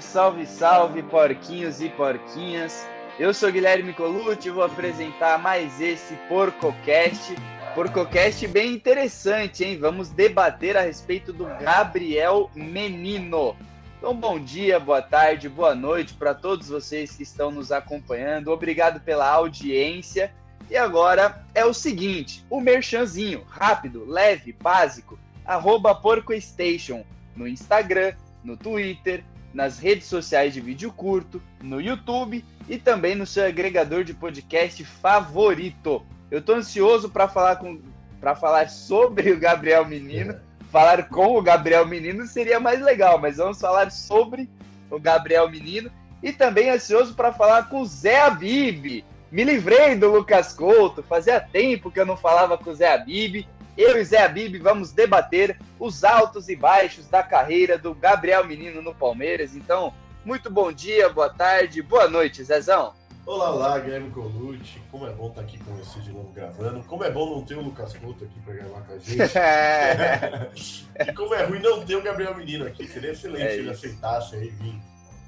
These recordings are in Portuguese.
Salve, salve, porquinhos e porquinhas. Eu sou Guilherme Colucci e vou apresentar mais esse PorcoCast. PorcoCast bem interessante, hein? Vamos debater a respeito do Gabriel Menino. Então, bom dia, boa tarde, boa noite para todos vocês que estão nos acompanhando. Obrigado pela audiência. E agora é o seguinte: o merchanzinho, rápido, leve, básico, arroba PorcoStation no Instagram, no Twitter, nas redes sociais de vídeo curto, no YouTube e também no seu agregador de podcast favorito. Eu estou ansioso para falar com para falar sobre o Gabriel Menino. Falar com o Gabriel Menino seria mais legal, mas vamos falar sobre o Gabriel Menino e também ansioso para falar com o Zé Abib. Me livrei do Lucas Couto, fazia tempo que eu não falava com o Zé Abib eu e Zé Abib vamos debater os altos e baixos da carreira do Gabriel Menino no Palmeiras. Então, muito bom dia, boa tarde, boa noite, Zezão. Olá, olá, Guilherme Colucci. Como é bom estar aqui com você de novo gravando. Como é bom não ter o Lucas Couto aqui para gravar com a gente. e como é ruim não ter o Gabriel Menino aqui. Seria excelente é se ele aceitasse aí vir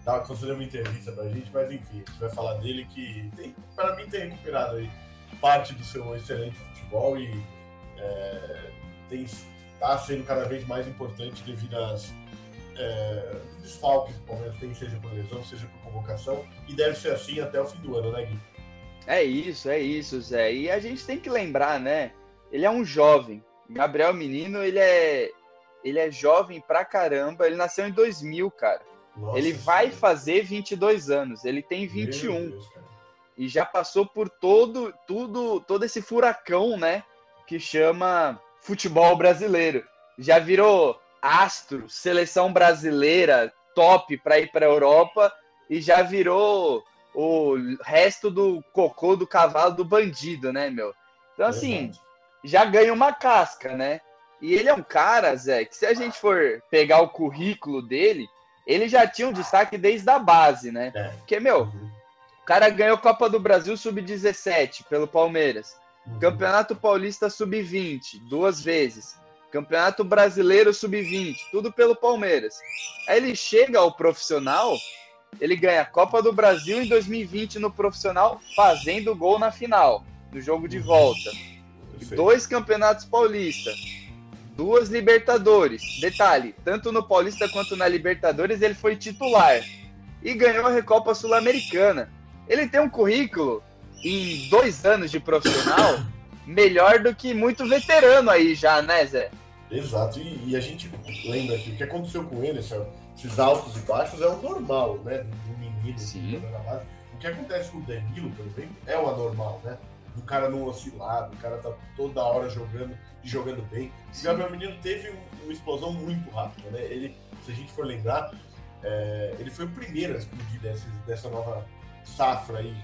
dar conceder uma entrevista pra gente, mas enfim, a gente vai falar dele que tem, para mim tem recuperado aí parte do seu excelente futebol e é, está sendo cada vez mais importante devido às é, desfalques que o Palmeiras tem, seja por lesão, seja por convocação, e deve ser assim até o fim do ano, né, Gui? É isso, é isso, Zé. E a gente tem que lembrar, né? Ele é um jovem. Gabriel Menino, ele é ele é jovem pra caramba. Ele nasceu em 2000, cara. Nossa, ele vai sim. fazer 22 anos. Ele tem 21. Deus, e já passou por todo tudo todo esse furacão, né? Que chama futebol brasileiro. Já virou astro, seleção brasileira top para ir para a Europa e já virou o resto do cocô do cavalo do bandido, né, meu? Então, assim, já ganha uma casca, né? E ele é um cara, Zé, que se a gente for pegar o currículo dele, ele já tinha um destaque desde a base, né? É. Porque, meu, uhum. o cara ganhou Copa do Brasil Sub-17 pelo Palmeiras. Uhum. Campeonato Paulista Sub-20, duas vezes. Campeonato Brasileiro Sub-20, tudo pelo Palmeiras. Aí ele chega ao profissional, ele ganha a Copa do Brasil em 2020 no profissional, fazendo gol na final, no jogo de volta. Perfeito. Dois campeonatos paulista, duas Libertadores. Detalhe, tanto no Paulista quanto na Libertadores ele foi titular. E ganhou a Recopa Sul-Americana. Ele tem um currículo em dois anos de profissional, melhor do que muito veterano aí já, né, Zé? Exato, e, e a gente lembra que o que aconteceu com ele, esses altos e baixos, é o normal, né? Do menino, Sim. O que acontece com o Danilo, por exemplo, é o anormal, né? O cara não oscilar, o cara tá toda hora jogando e jogando bem. Sim. O Gabriel Menino teve uma explosão muito rápida, né? Ele, se a gente for lembrar, é, ele foi o primeiro a explodir dessa, dessa nova safra aí,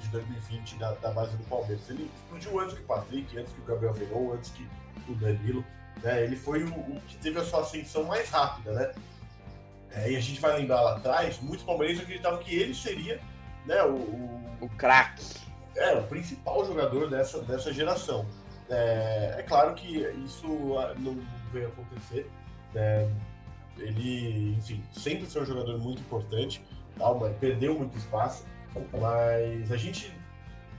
de 2020 da, da, base do Palmeiras. Ele explodiu antes que o Patrick, antes que o Gabriel Veron, antes que o Danilo. Né? Ele foi o, o, que teve a sua ascensão mais rápida, né? É, e a gente vai lembrar lá atrás, muitos palmeirenses acreditavam que ele seria né, o, o, o craque. É, o principal jogador dessa, dessa geração. É, é claro que isso ah, não veio acontecer. Né? Ele, enfim, sempre foi um jogador muito importante, tal, mas perdeu muito espaço. Mas a gente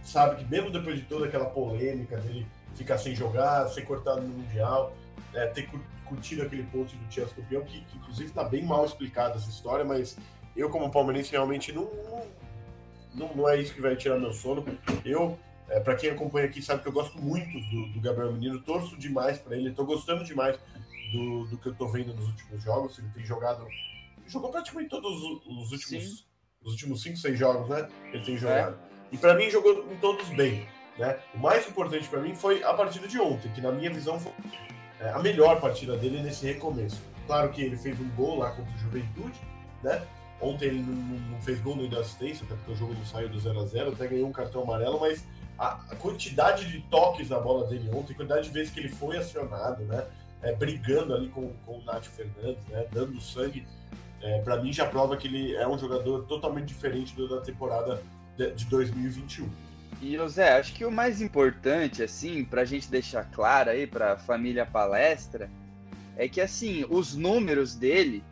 sabe que mesmo depois de toda aquela polêmica dele ficar sem jogar, ser cortado no Mundial, é, ter curtido aquele post do Chelsea campeão, que, que inclusive está bem mal explicada essa história, mas eu como palmeirense realmente não, não, não é isso que vai tirar meu sono. Eu, é, para quem acompanha aqui, sabe que eu gosto muito do, do Gabriel Menino, torço demais para ele, estou gostando demais do, do que eu estou vendo nos últimos jogos. Ele tem jogado, jogou praticamente todos os, últimos Sim nos últimos 5, 6 jogos, né? Ele tem jogado. É. E para mim jogou em todos bem. Né? O mais importante para mim foi a partida de ontem, que na minha visão foi é, a melhor partida dele nesse recomeço. Claro que ele fez um gol lá contra o Juventude, né? Ontem ele não, não fez gol nem deu assistência, até porque o jogo não saiu do 0 a 0 até ganhou um cartão amarelo, mas a, a, quantidade de toques na bola dele ontem, a quantidade de vezes que ele foi acionado, né? É, brigando ali com, com o Nath Fernandes, né? Dando sangue é, para mim já prova que ele é um jogador totalmente diferente do da temporada de, de 2021. E José, acho que o mais importante, assim, para a gente deixar claro aí para a família palestra, é que assim os números dele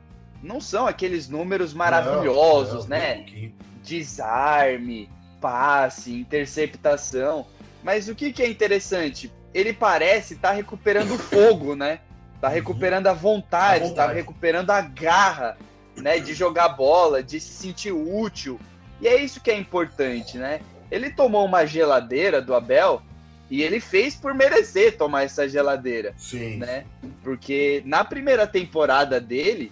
não são aqueles números maravilhosos, não, não, né? Desarme, passe, interceptação. Mas o que, que é interessante? Ele parece estar tá recuperando fogo, né? Tá recuperando a vontade, a vontade, tá recuperando a garra, né? De jogar bola, de se sentir útil. E é isso que é importante, né? Ele tomou uma geladeira do Abel e ele fez por merecer tomar essa geladeira. Sim. Né? Porque na primeira temporada dele,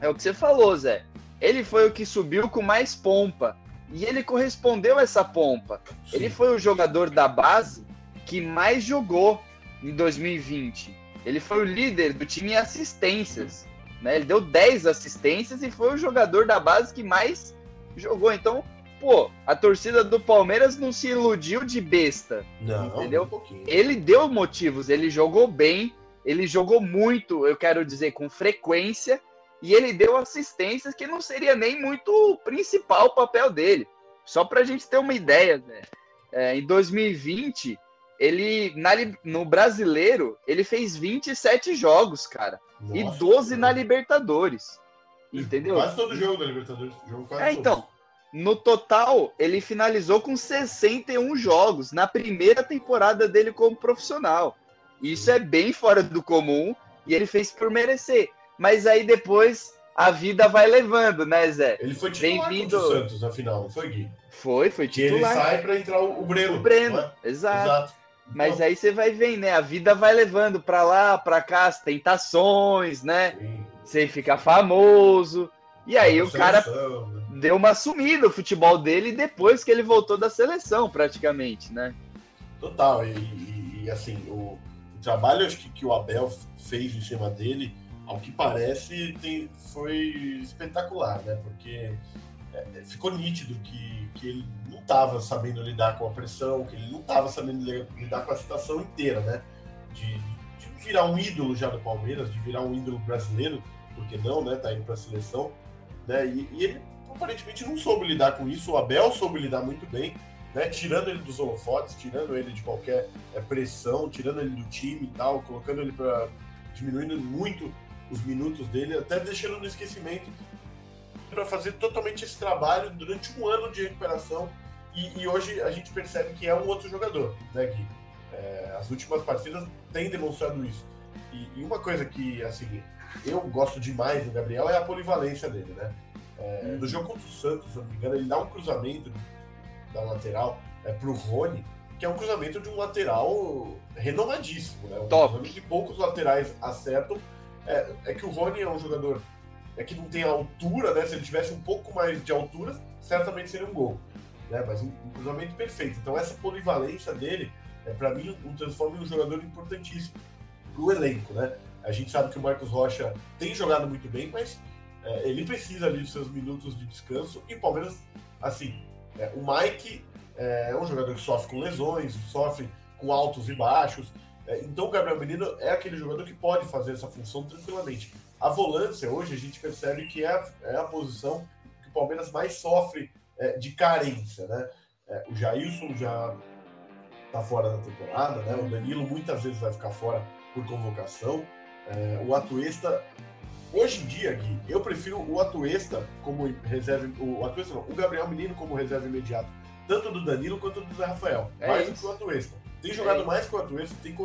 é o que você falou, Zé. Ele foi o que subiu com mais pompa. E ele correspondeu a essa pompa. Sim. Ele foi o jogador da base que mais jogou em 2020. Ele foi o líder do time em assistências. Né? Ele deu 10 assistências e foi o jogador da base que mais jogou. Então, pô, a torcida do Palmeiras não se iludiu de besta. Não, entendeu? Um ele deu motivos, ele jogou bem, ele jogou muito, eu quero dizer, com frequência, e ele deu assistências que não seria nem muito o principal papel dele. Só para a gente ter uma ideia, né? É, em 2020, ele na, no brasileiro, ele fez 27 jogos, cara. Nossa, e 12 na Libertadores. Entendeu? Quase todo jogo da Libertadores. Jogo é, então. No total, ele finalizou com 61 jogos na primeira temporada dele como profissional. Isso é bem fora do comum e ele fez por merecer. Mas aí depois a vida vai levando, né, Zé? Ele foi titular contra o Santos na final, não foi, Gui? Foi, foi titular. Que ele sai para entrar o Breno. O Breno, é? exato. exato. Mas então... aí você vai vendo, né? A vida vai levando para lá, para cá, as tentações, né? Sim. Você fica famoso. E aí o cara né? deu uma sumida o futebol dele depois que ele voltou da seleção, praticamente, né? Total. E, e, e assim, o, o, trabalho acho que, que o Abel fez em cima dele, ao que parece, tem, foi espetacular, né? Porque é, é ficou nítido que, que ele não estava sabendo lidar com a pressão, que ele não estava sabendo lidar com a situação inteira, né? De, de virar um ídolo já do Palmeiras, de virar um ídolo brasileiro, porque não, né? Tá indo para a seleção né? E, e, ele aparentemente não soube lidar com isso. O Abel soube lidar muito bem, né? Tirando ele dos holofotes, tirando ele de qualquer é, pressão, tirando ele do time e tal, colocando ele para diminuindo muito os minutos dele, até deixando no esquecimento para fazer totalmente esse trabalho durante um ano de recuperação. E, e, hoje a gente percebe que é um outro jogador, né, Gui? É, as últimas partidas têm demonstrado isso. E, e, uma coisa que, assim, eu gosto demais do Gabriel é a polivalência dele, né? É, uhum. No jogo contra o Santos, se não me engano, ele dá um cruzamento da lateral é, pro Rony, que é um cruzamento de um lateral renomadíssimo, né? Um Top. que poucos laterais acertam. É, é, que o Rony é um jogador é que não tem altura, né? Se ele tivesse um pouco mais de altura, certamente seria um gol. Né? Mas um, um cruzamento perfeito. Então essa polivalência dele, é, para mim, um transforma em um jogador importantíssimo pro elenco, né? A gente sabe que o Marcos Rocha tem jogado muito bem, mas é, ele precisa ali dos seus minutos de descanso. E o Palmeiras, assim, é, o Mike é, é um jogador que sofre com lesões, sofre com altos e baixos. É, então o Gabriel Menino é aquele jogador que pode fazer essa função tranquilamente. A volância, hoje, a gente percebe que é a, é a posição que o Palmeiras mais sofre é, de carência, né? É, o Jailson já está fora da temporada, né? O Danilo muitas vezes vai ficar fora por convocação. É, o Atuesta, hoje em dia, Gui, eu prefiro o Atuesta como reserva, o Atuesta não, o Gabriel Menino como reserva imediato, tanto do Danilo quanto do Zé Rafael, é mais isso. do que o Atuesta. Tem jogado é mais que o Atuesta, tem,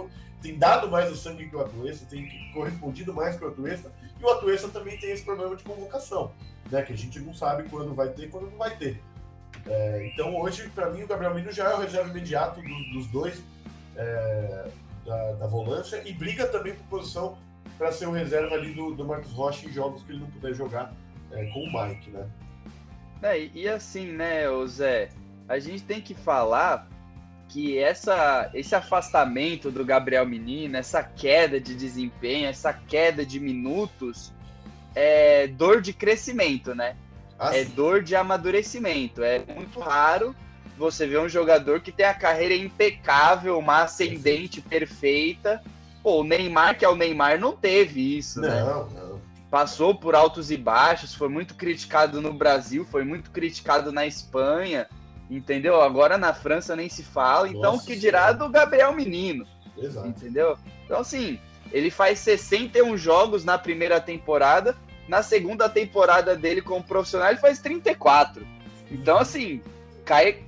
tem dado mais o sangue que o Atuesta, tem correspondido mais que o Atuesta, e o Atuesta também tem esse problema de convocação, né, que a gente não sabe quando vai ter e quando não vai ter. É, então hoje, para mim, o Gabriel Menino já é o reserva imediato dos, dos dois é, da, da volância e briga também por posição para ser o reserva ali do, do Marcos Rocha em jogos que ele não puder jogar é, com o Mike, né? É, e assim, né, Zé, a gente tem que falar que essa, esse afastamento do Gabriel Menino, essa queda de desempenho, essa queda de minutos, é dor de crescimento, né? Ah, é dor de amadurecimento. É muito raro você ver um jogador que tem a carreira impecável, uma ascendente perfeita Pô, o Neymar, que é o Neymar, não teve isso, não, né? Não. Passou por altos e baixos, foi muito criticado no Brasil, foi muito criticado na Espanha, entendeu? Agora na França nem se fala. Então, Nossa, que dirá do Gabriel Menino? Exato. Entendeu? Então, assim, ele faz 61 jogos na primeira temporada Na segunda temporada dele como profissional, ele faz 34. Então, assim, cai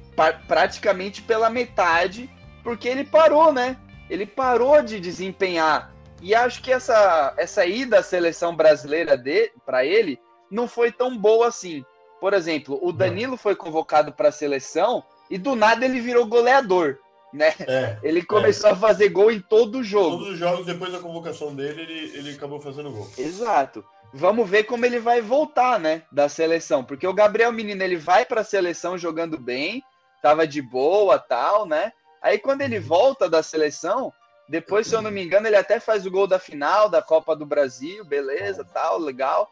praticamente pela metade, porque ele parou, né? Ele parou de desempenhar. E acho que essa, essa ida à seleção brasileira de para ele não foi tão boa assim. Por exemplo, o Danilo foi convocado para a seleção e do nada ele virou goleador, né? É, ele começou é. a fazer gol em todo o jogo. Todos os jogos depois da convocação dele, ele, ele acabou fazendo gol. Exato. Vamos ver como ele vai voltar, né, da seleção, porque o Gabriel Menino ele vai para a seleção jogando bem, tava de boa, tal, né? Aí quando ele volta da seleção, depois, se eu não me engano, ele até faz o gol da final da Copa do Brasil, beleza, tal, legal.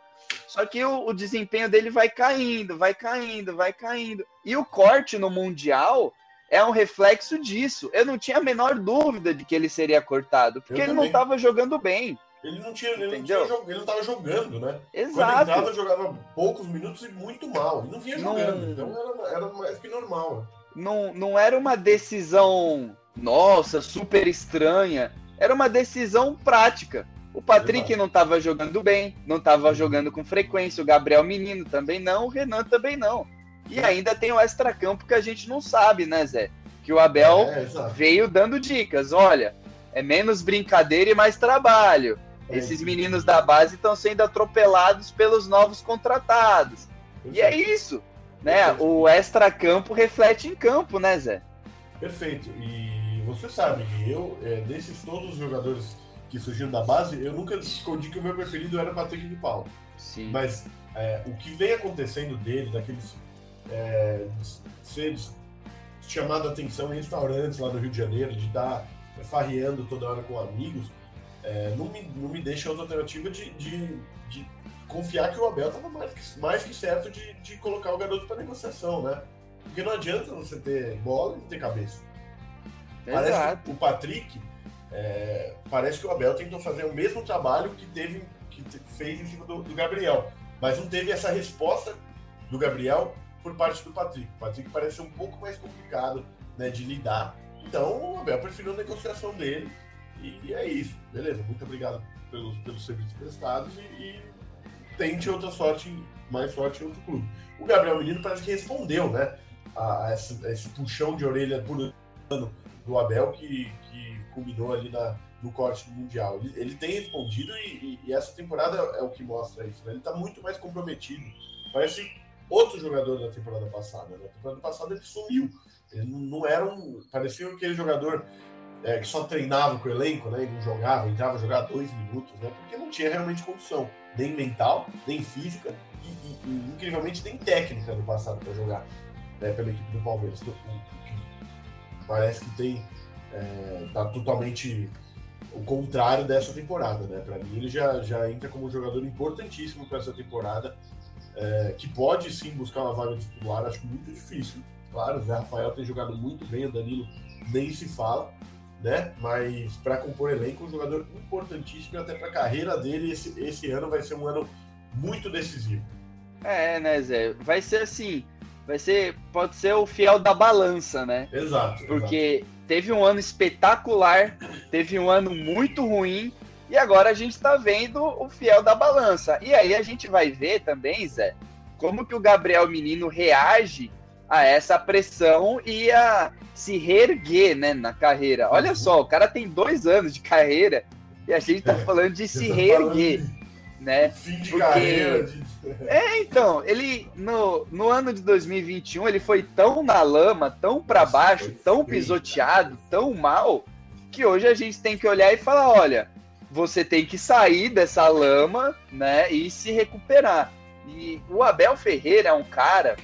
Só que o, o, desempenho dele vai caindo, vai caindo, vai caindo. E o corte no Mundial é um reflexo disso. Eu não tinha a menor dúvida de que ele seria cortado, porque ele não estava jogando bem. Ele não tinha, ele Entendeu? não tinha, ele não estava jogando, né? Exato. Quando entrava, jogava poucos minutos e muito mal. E não vinha jogando. Não... Então era, era mais que normal. Não, não era uma decisão, nossa, super estranha. Era uma decisão prática. O Patrick não estava jogando bem, não estava jogando com frequência, o Gabriel Menino também não, o Renan também não. E ainda tem o extracampo que a gente não sabe, né, Zé? Que o Abel é, veio dando dicas. Olha, é menos brincadeira e mais trabalho. É. Esses meninos da base estão sendo atropelados pelos novos contratados. E é isso, né? O extracampo reflete em campo, né, Zé? Perfeito. E você sabe que eu, é, desses todos os jogadores que surgiram da base, eu nunca escondi que o meu preferido era Patrick de Paulo. Sim. Mas é, o que vem acontecendo dele, daqueles é, ser chamado a atenção em restaurantes lá no Rio de Janeiro, de estar farreando toda hora com amigos, é, não, me, não me deixa outra alternativa de, de, de confiar que o Abel estava mais que, mais que certo de, de colocar o garoto para negociação, né? Porque não adianta você ter bola e não ter cabeça. Exato. Parece que o Patrick é, parece que o Abel tentou fazer o mesmo trabalho que teve que fez em cima do, do, Gabriel, mas não teve essa resposta do Gabriel por parte do Patrick. O Patrick parece um pouco mais complicado né, de lidar. Então o Abel preferiu a negociação dele e, e é isso. Beleza, muito obrigado pelos, pelos serviços prestados e, e tente outra sorte, mais sorte em outro clube. O Gabriel Menino parece que respondeu, né? A, a, esse, a esse puxão de orelha por ano do Abel que, culminou ali na, no corte do Mundial. Ele, ele tem respondido e, e, e, essa temporada é o que mostra isso. Né? Ele está muito mais comprometido. Parece outro jogador da temporada passada. Né? Na temporada passada ele sumiu. Ele não era um. Parecia aquele jogador é, que só treinava com o elenco, né? E não jogava, entrava jogar dois minutos, né? Porque não tinha realmente condição, nem mental, nem física e, e, e incrivelmente nem técnica no passado para jogar né? pela equipe do Palmeiras. Parece que tem é, tá totalmente o contrário dessa temporada, né? Para mim, ele já, já entra como um jogador importantíssimo para essa temporada, é, que pode sim buscar uma vaga de titular, acho muito difícil. Claro, o Zé Rafael tem jogado muito bem, o Danilo nem se fala, né? Mas para compor elenco, um jogador importantíssimo e até para a carreira dele, esse, esse ano vai ser um ano muito decisivo. É, né, Zé? Vai ser assim, vai ser, pode ser o fiel da balança, né? Exato. Porque exato teve um ano espetacular, teve um ano muito ruim, e agora a gente está vendo o fiel da balança. E aí a gente vai ver também, Zé, como que o Gabriel Menino reage a essa pressão e a se reerguer né, na carreira. Olha só, o cara tem dois anos de carreira e a gente está é, falando de se tá reerguer. Né? Fim de Porque... carreira, de é, então, ele no, no ano de 2021 ele foi tão na lama, tão para baixo, tão pisoteado, tão mal, que hoje a gente tem que olhar e falar, olha, você tem que sair dessa lama, né, e se recuperar. E o Abel Ferreira é um cara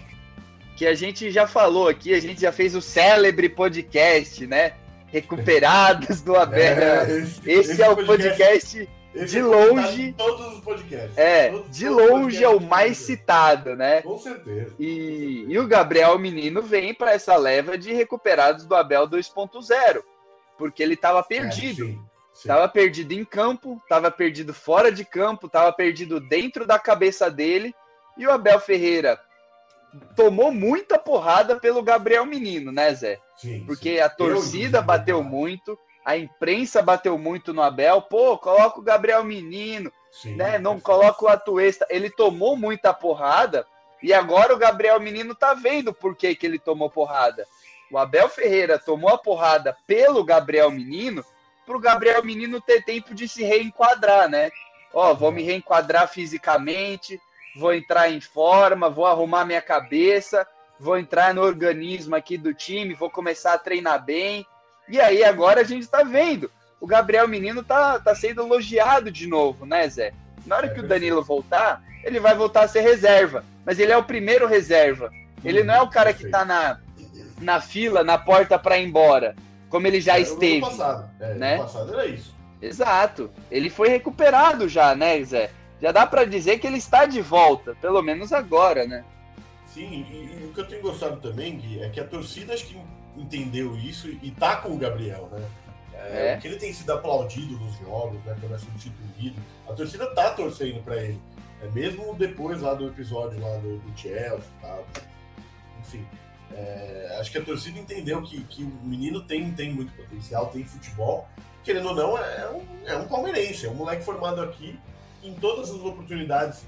que a gente já falou aqui, a gente já fez o célebre podcast, né? Recuperados do Abel. É, esse, esse, esse, é o podcast, podcast de é longe. todos os podcasts. É, todos, de todos longe é o mais citado, né? Com certeza. E, e o Gabriel Menino vem para essa leva de recuperados do Abel 2.0, porque ele estava é, perdido. É, sim, sim. Tava perdido em campo, estava perdido fora de campo, estava perdido dentro da cabeça dele. E o Abel Ferreira tomou muita porrada pelo Gabriel Menino, né, Zé? Sim, Porque a torcida bateu muito a imprensa bateu muito no Abel, pô, coloca o Gabriel Menino, Sim, né? Não coloca o Atuesta. Ele tomou muita porrada e agora o Gabriel Menino tá vendo por que, que ele tomou porrada. O Abel Ferreira tomou a porrada pelo Gabriel Menino para o Gabriel Menino ter tempo de se reenquadrar, né? Ó, vou me reenquadrar fisicamente, vou entrar em forma, vou arrumar minha cabeça, vou entrar no organismo aqui do time, vou começar a treinar bem. E aí agora a gente está vendo. O Gabriel Menino tá, tá sendo elogiado de novo, né, Zé? Na hora é que o Danilo voltar, ele vai voltar a ser reserva. Mas ele é o primeiro reserva. Ele não é o cara que tá na, na fila, na porta para ir embora como ele já esteve. No passado. É, né? no passado era isso. Exato. Ele foi recuperado já, né, Zé? Já dá para dizer que ele está de volta, pelo menos agora, né? Sim, e, e, o que eu tenho gostado também, Gui, é que a torcida acho que entendeu isso e tá com o Gabriel, né? É, é. Que ele tem sido aplaudido nos jogos, né? Quando é substituído. A torcida tá torcendo para ele. É mesmo depois lá do episódio lá do, do Chelsea e tal. Enfim. É, acho que a torcida entendeu que, que o menino tem, tem muito potencial, tem futebol. Querendo ou não, é um, é um palmeirense, é um moleque formado aqui em todas as oportunidades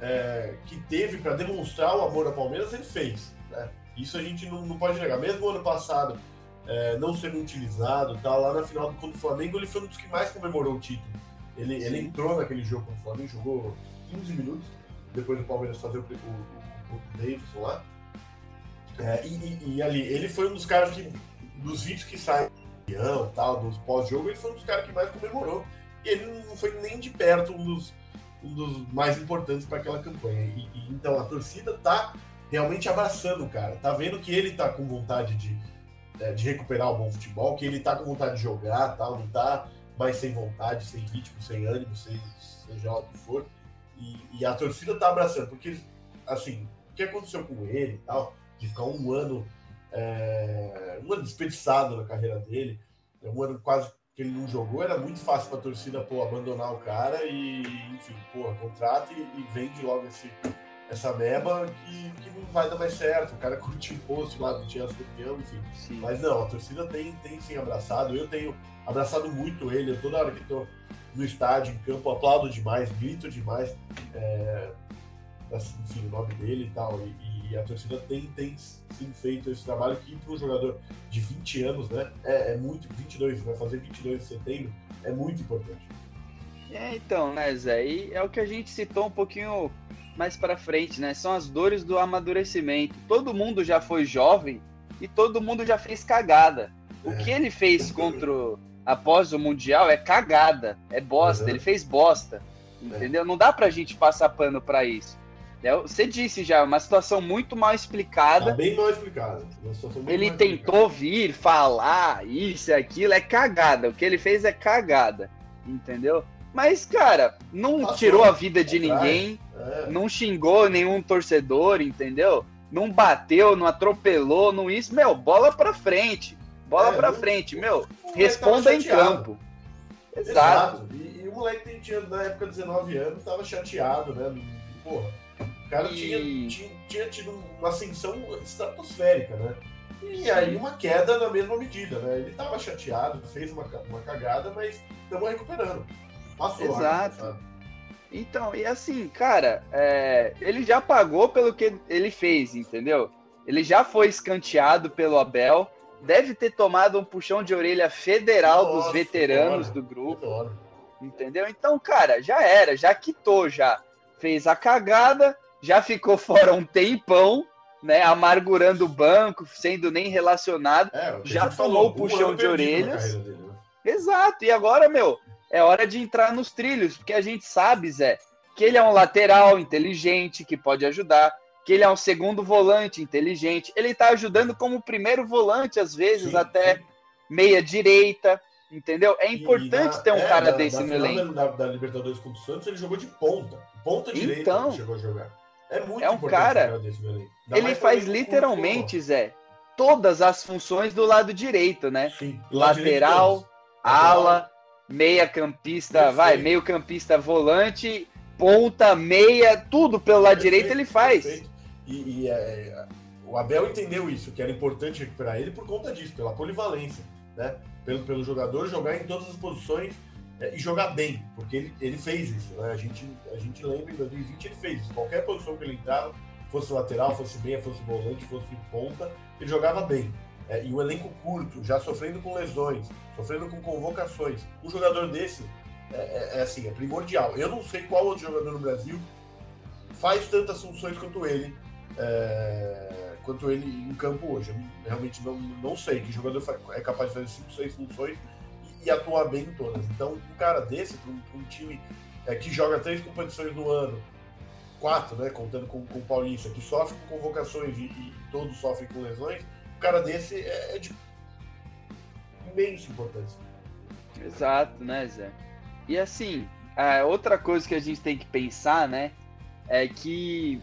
é, que teve para demonstrar o amor ao Palmeiras, ele fez. Né? Isso a gente não, não pode negar. Mesmo ano passado, é, não sendo utilizado, tá, lá na final contra o Flamengo, ele foi um dos que mais comemorou o título. Ele, ele entrou naquele jogo contra o Flamengo, jogou 15 minutos, depois do Palmeiras fazer o, o, o, Davidson lá. É, e, e, ali, ele foi um dos caras que, dos vídeos que saem tal, dos pós-jogo, ele foi um dos caras que mais comemorou. E ele não foi nem de perto um dos, um dos mais importantes para aquela campanha. E, e, então a torcida tá realmente abraçando o cara, tá vendo que ele tá com vontade de, é, de recuperar o bom futebol, que ele tá com vontade de jogar, tal, não tá mais sem vontade, sem ritmo, sem ânimo, sem, seja o que for. E, e a torcida tá abraçando, porque, assim, o que aconteceu com ele e tal, de ficar um ano, é, um ano desperdiçado na carreira dele, um ano quase que ele não jogou, era muito fácil para a torcida pô, abandonar o cara e, enfim, pô, contrata e, e vende logo esse, essa meba que, que não vai dar mais certo. O cara curtiu o post lá do Tiago Campeão, enfim. Sim. Mas não, a torcida tem, tem sim abraçado. Eu tenho abraçado muito ele. toda hora que estou no estádio, em campo, aplaudo demais, grito demais. É, assim, enfim, o nome dele e tal. E, e a torcida tem, tem sim feito esse trabalho que para um jogador de 20 anos, né? É, é, muito, 22, vai fazer 22 de setembro, é muito importante. É, então, né, Zé? E é o que a gente citou um pouquinho mais para frente, né? São as dores do amadurecimento. Todo mundo já foi jovem e todo mundo já fez cagada. O é. que ele fez contra após o mundial é cagada, é bosta. Uhum. Ele fez bosta, entendeu? É. Não dá pra gente passar pano para isso. É, você disse já, uma situação muito mal explicada. Tá bem mal explicada. Ele tentou explicada. vir, falar isso e aquilo, é cagada. O que ele fez é cagada. Entendeu? Mas, cara, não Passou, tirou a vida de ninguém, é. não xingou nenhum torcedor, entendeu? Não bateu, não atropelou, não isso. Meu, bola pra frente. Bola é, pra frente, meu. Responda em campo. Exato. Exato. E, e, o moleque tinha, na época, 19 anos, tava chateado, né? Porra o cara e... tinha, tinha, tinha, tido uma ascensão estratosférica, né? E Sim. aí uma queda na mesma medida, né? Ele estava chateado, fez uma, uma cagada, mas estamos recuperando. Passou. Exato. então, e assim, cara, é, ele já pagou pelo que ele fez, entendeu? Ele já foi escanteado pelo Abel, deve ter tomado um puxão de orelha federal Nossa, dos veteranos do grupo. Entendeu? Então, cara, já era, já quitou já. Fez a cagada, já ficou fora um tempão, né? Amargurando o banco, sendo nem relacionado. É, já tomou o puxão de orelhas. Dele, né? Exato. E agora, meu, é hora de entrar nos trilhos, porque a gente sabe, Zé, que ele é um lateral inteligente, que pode ajudar, que ele é um segundo volante inteligente. Ele tá ajudando como primeiro volante, às vezes, sim, até sim. meia direita. Entendeu? É importante na, ter um é, cara desse no elenco. Da, da Libertadores contra o Santos, ele jogou de ponta. Ponta direita então, chegou a jogar. É muito é um cara. Ele faz literalmente, Zé, todas as funções do lado direito, né? Sim, Lateral, ala, meia campista, vai, meio campista volante, ponta, meia, tudo pelo lado perfeito, direito ele faz. Perfeito. E, e é, é, o Abel entendeu isso, que era importante recuperar ele por conta disso, pela polivalência, né? Pelo, pelo jogador jogar em todas as posições e jogar bem, porque ele, ele fez isso, né? A gente, a gente lembra em 2020 ele fez isso. Qualquer posição que ele entrava, fosse lateral, fosse meia, fosse volante, fosse ponta, ele jogava bem. É, e o elenco curto, já sofrendo com lesões, sofrendo com convocações. Um jogador desse é, é, é assim, é primordial. Eu não sei qual outro jogador no Brasil faz tantas funções quanto ele, é, quanto ele em campo hoje. Eu realmente não, não sei que jogador é capaz de fazer 5, 6 funções e, atuar bem em todas. Então, um cara desse, um, um, time é, que joga três competições no ano, quatro, né, contando com, com o Paulista, que sofre com convocações e, e todos sofrem com lesões, um cara desse é, é de imensa importância. Exato, né, Zé? E assim, outra coisa que a gente tem que pensar, né, é que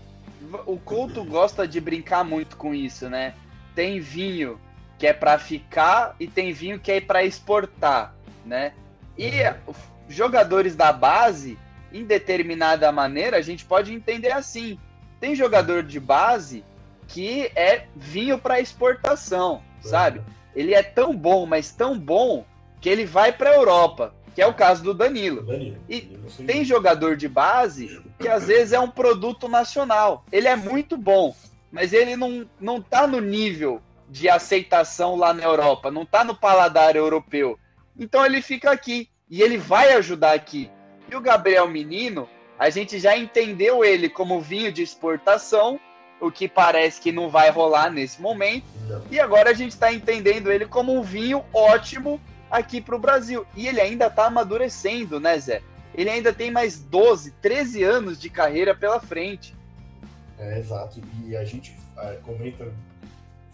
o Couto gosta de brincar muito com isso, né? Tem vinho que é para ficar e tem vinho que é para exportar, né? E uhum. jogadores da base, em determinada maneira, a gente pode entender assim. Tem jogador de base que é vinho para exportação, uhum. sabe? Ele é tão bom, mas tão bom que ele vai para a Europa que é o caso do Danilo. Danilo. E Danilo, tem jogador de base que às vezes é um produto nacional. Ele é muito bom, mas ele não, não tá no nível de aceitação lá na Europa, não tá no paladar europeu. Então ele fica aqui e ele vai ajudar aqui. E o Gabriel Menino, a gente já entendeu ele como vinho de exportação, o que parece que não vai rolar nesse momento. E agora a gente está entendendo ele como um vinho ótimo aqui para o Brasil. E ele ainda está amadurecendo, né, Zé? Ele ainda tem mais 12, 13 anos de carreira pela frente. É, exato. E a gente é, comenta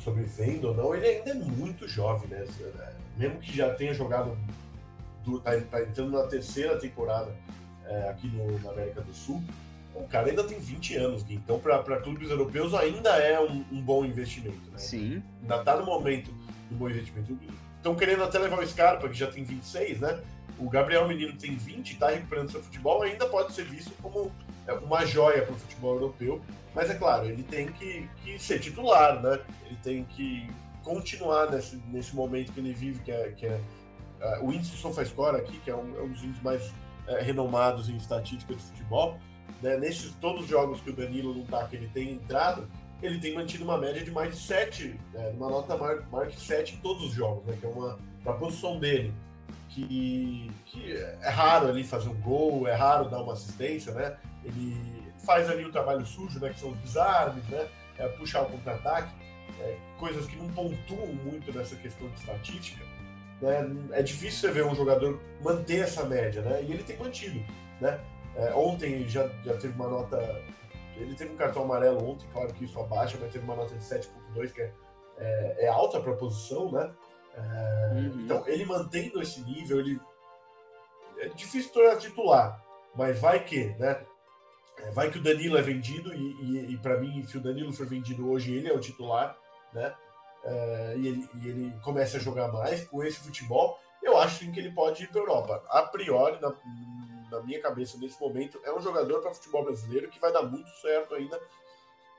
sobre venda ou não, ele ainda é muito jovem, né? Mesmo que já tenha jogado, tá, tá entrando na terceira temporada é, aqui no, na América do Sul, o cara ainda tem 20 anos, então para clubes europeus ainda é um, um, bom investimento. Né? Sim. Ainda está no momento do bom investimento. Estão querendo até levar o Scarpa, que já tem 26, né? O Gabriel Menino tem 20, está recuperando seu futebol, ainda pode ser visto como é, uma joia para o futebol europeu. Mas é claro, ele tem que, que ser titular, né? Ele tem que continuar nesse, nesse momento que ele vive, que é, que é uh, o índice SofaScore aqui, que é um, é um dos índices mais uh, renomados em estatística de futebol. Né? Nesses todos os jogos que o Danilo não tá, que ele tem entrado, ele tem mantido uma média de mais de 7, é, uma nota mar, marque 7 em todos os jogos, né, que é uma, uma posição dele, que, que é raro ali fazer um gol, é raro dar uma assistência, né? Ele faz ali o trabalho sujo, né, que são os desarmes, né, é, puxar o contra-ataque, é, coisas que não pontuam muito nessa questão de estatística. Né? É difícil você ver um jogador manter essa média, né? E ele tem mantido, né? É, ontem já, já teve uma nota ele teve um cartão amarelo ontem, claro que isso abaixa, mas teve uma nota de 7.2, que é, é, é, alta para a posição, né? Uhum. Então, ele mantendo esse nível, ele é difícil tornar titular, mas vai que, né? É, vai que o Danilo é vendido e, e, e para mim, se o Danilo for vendido hoje, ele é o titular, né? É, e, ele, e ele começa a jogar mais com esse futebol, eu acho sim que ele pode ir para Europa. A priori, na, na minha cabeça nesse momento, é um jogador para futebol brasileiro que vai dar muito certo ainda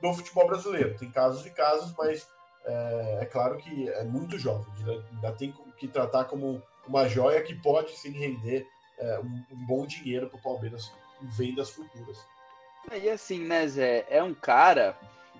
no futebol brasileiro. Tem casos e casos, mas é, é claro que é muito jovem. Ainda tem que tratar como uma joia que pode sim render é, um, um, bom dinheiro para o Palmeiras em vendas futuras. E assim, né, Zé? É um cara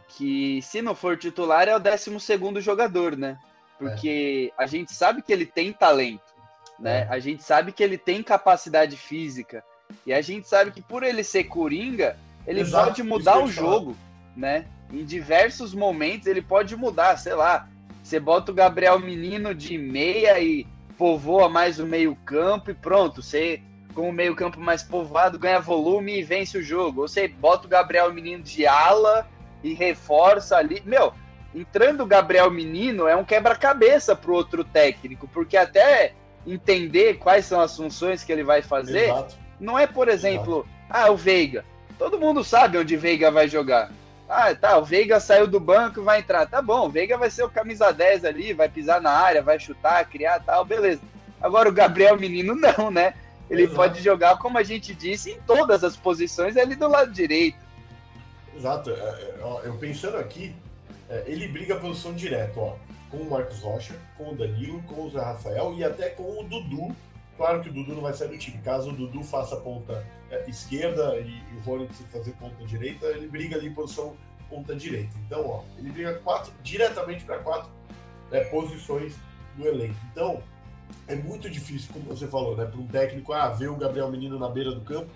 que, se não for titular, é o 12 jogador, né? Porque é. a gente sabe que ele tem talento né? É. A gente sabe que ele tem capacidade física e a gente sabe que por ele ser coringa, ele Exato, pode mudar o jogo, né? Em diversos momentos ele pode mudar, sei lá. Você bota o Gabriel Menino de meia e povoa mais o meio-campo e pronto, você com o meio-campo mais povoado ganha volume e vence o jogo. Ou você bota o Gabriel Menino de ala e reforça ali. Meu, entrando o Gabriel Menino é um quebra-cabeça pro outro técnico, porque até entender quais são as funções que ele vai fazer, Exato. não é, por exemplo, Exato. ah, o Veiga. Todo mundo sabe onde Veiga vai jogar. Ah, tá, o Veiga saiu do banco vai entrar. Tá bom, o Veiga vai ser o camisa 10 ali, vai pisar na área, vai chutar, criar tal, beleza. Agora o Gabriel Menino não, né? Ele Exato. pode jogar, como a gente disse, em todas as posições ali do lado direito. Exato. É, é, eu pensando aqui, é, ele briga a posição direto, ó com o Marcos Rocha, com o Danilo, com o Zé Rafael e até com o Dudu Claro que o Dudu não vai sair do time. Caso o Dudu faça ponta é, esquerda e, o Rony precisa fazer ponta direita, ele briga ali em posição ponta direita. Então, ó, ele briga quatro, diretamente para quatro é, posições do elenco. Então, é muito difícil, como você falou, né, para um técnico ah, ver o Gabriel Menino na beira do campo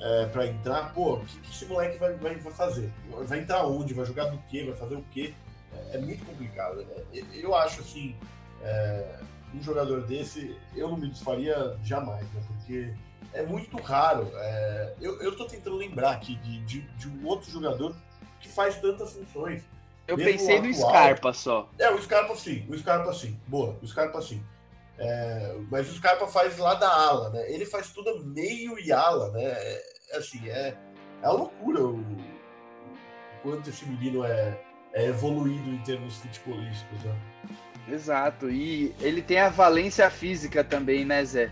é, para entrar. Pô, o que, que, esse moleque vai, vai, vai fazer? Vai entrar onde? Vai jogar do quê? Vai fazer o quê? É, é muito complicado. É, eu acho assim. É, um jogador desse, eu não me desfaria jamais, né? Porque é muito raro. É... Eu, eu tô tentando lembrar aqui de, de, de, um outro jogador que faz tantas funções. Eu pensei no Scarpa só. É, o Scarpa sim, o Scarpa sim. Boa, o Scarpa sim. É, mas o Scarpa faz lá da ala, né? Ele faz tudo meio e ala, né? É, é assim, é, é uma loucura o, o quanto esse menino é, é evoluído em termos futebolísticos, né? Exato. E ele tem a valência física também, né, Zé?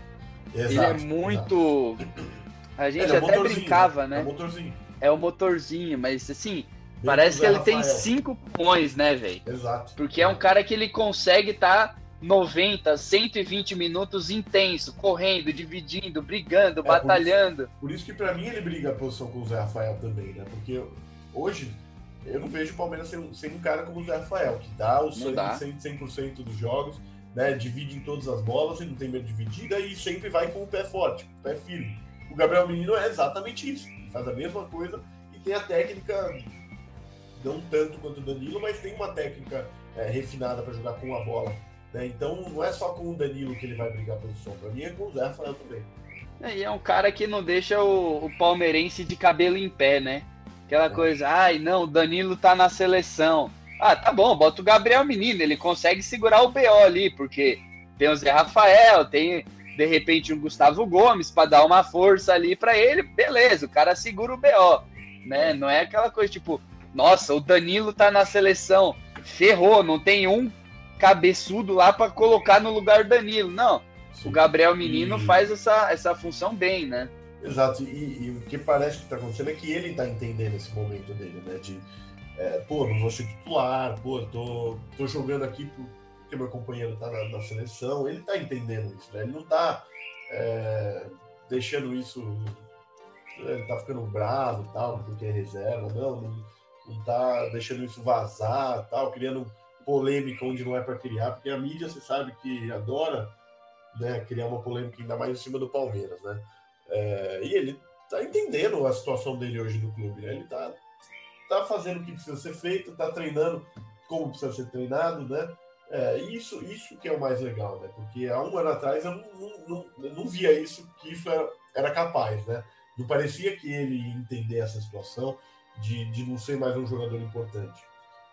Exato, ele é muito. Exato. A gente é até brincava, né? É o motorzinho. É o motorzinho, mas assim, Bem parece que ele Rafael. tem cinco pulmões, né, velho? Exato. Porque é um cara que ele consegue estar tá 90, 120 minutos intenso, correndo, dividindo, brigando, é, batalhando. Por isso, por isso que para mim ele briga a posição com o Zé Rafael também, né? Porque hoje eu não vejo o Palmeiras sem, sem um cara como o Zé Rafael, que dá o 100%, 100 dos jogos, né, divide em todas as bolas, ele não tem medo de dividida e sempre vai com o pé forte, o pé firme. O Gabriel Menino é exatamente isso, ele faz a mesma coisa e tem a técnica, não tanto quanto o Danilo, mas tem uma técnica é, refinada para jogar com a bola. Né? Então não é só com o Danilo que ele vai brigar a posição, para mim é com o Zé Rafael também. É, e é um cara que não deixa o, o palmeirense de cabelo em pé, né? Aquela coisa, ai, não, o Danilo tá na seleção. Ah, tá bom, bota o Gabriel Menino, ele consegue segurar o BO ali, porque tem o Zé Rafael, tem de repente um Gustavo Gomes para dar uma força ali para ele, beleza, o cara segura o BO, né? Não é aquela coisa tipo, nossa, o Danilo tá na seleção, ferrou, não tem um cabeçudo lá para colocar no lugar do Danilo. Não, o Gabriel Menino faz essa, essa função bem, né? Exato, e, e, o que parece que está acontecendo é que ele está entendendo esse momento dele, né? De, é, pô, não vou ser titular, pô, tô, tô jogando aqui porque meu companheiro está na, na, seleção. Ele está entendendo isso, né? Ele não está é, deixando isso. Ele está ficando bravo tal, porque é reserva, não, não, não tá deixando isso vazar tal, criando polêmica onde não é para criar, porque a mídia, você sabe que adora né, criar uma polêmica ainda mais em cima do Palmeiras, né? É, e ele tá entendendo a situação dele hoje no clube, né? Ele tá, tá fazendo o que precisa ser feito, tá treinando como precisa ser treinado, né? É, isso, isso que é o mais legal, né? Porque há um ano atrás eu não, não, não, eu não via isso, que isso era, era capaz, né? Não parecia que ele ia entender essa situação de, de não ser mais um jogador importante.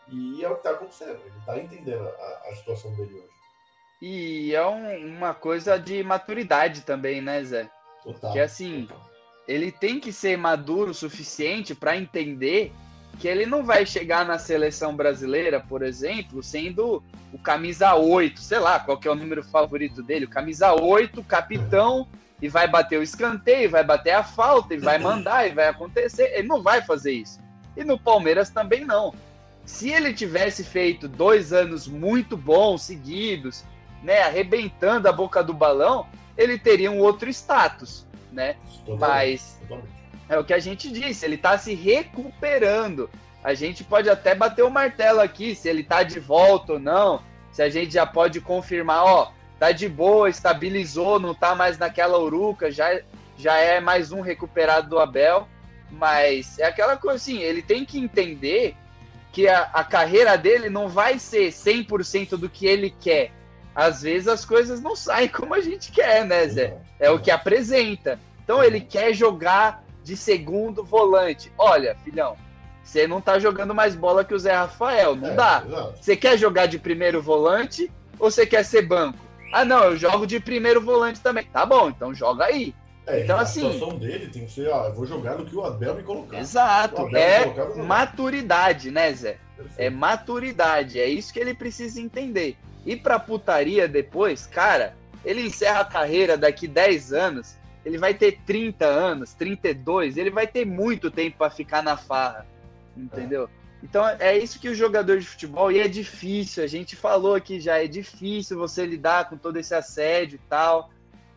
E é o que está acontecendo, ele está entendendo a, a, situação dele hoje. E é um, uma coisa de maturidade também, né, Zé? Total. Que assim, total. ele tem que ser maduro o suficiente para entender que ele não vai chegar na seleção brasileira, por exemplo, sendo o camisa 8, sei lá, qual que é o número favorito dele, o camisa 8, capitão, e vai bater o escanteio, vai bater a falta, e vai mandar, e vai acontecer. Ele não vai fazer isso. E no Palmeiras também não. Se ele tivesse feito dois anos muito bons seguidos, né, arrebentando a boca do balão, ele teria um outro status, né? Totalmente, Mas totalmente. é o que a gente disse, ele está se recuperando. A gente pode até bater o martelo aqui se ele está de volta ou não, se a gente já pode confirmar, ó, tá de boa, estabilizou, não tá mais naquela uruca, já, já é mais um recuperado do Abel. Mas é aquela coisa assim, ele tem que entender que a, a carreira dele não vai ser 100% do que ele quer às vezes as coisas não saem como a gente quer, né, Zé? É o que apresenta. Então ele quer jogar de segundo volante. Olha, filhão, você não tá jogando mais bola que o Zé Rafael, não é, dá. Você quer jogar de primeiro volante ou você quer ser banco? Ah, não, eu jogo de primeiro volante também. Tá bom, então joga aí. É, então, a assim, situação dele tem que ser, ó, eu vou jogar no que o Abel me colocar. Exato, é colocar, maturidade, né, Zé? É maturidade, é isso que ele precisa entender. E pra putaria depois, cara, ele encerra a carreira daqui 10 anos, ele vai ter 30 anos, 32, ele vai ter muito tempo para ficar na farra, entendeu? É. Então é isso que o jogador de futebol, e é difícil, a gente falou aqui já, é difícil você lidar com todo esse assédio e tal,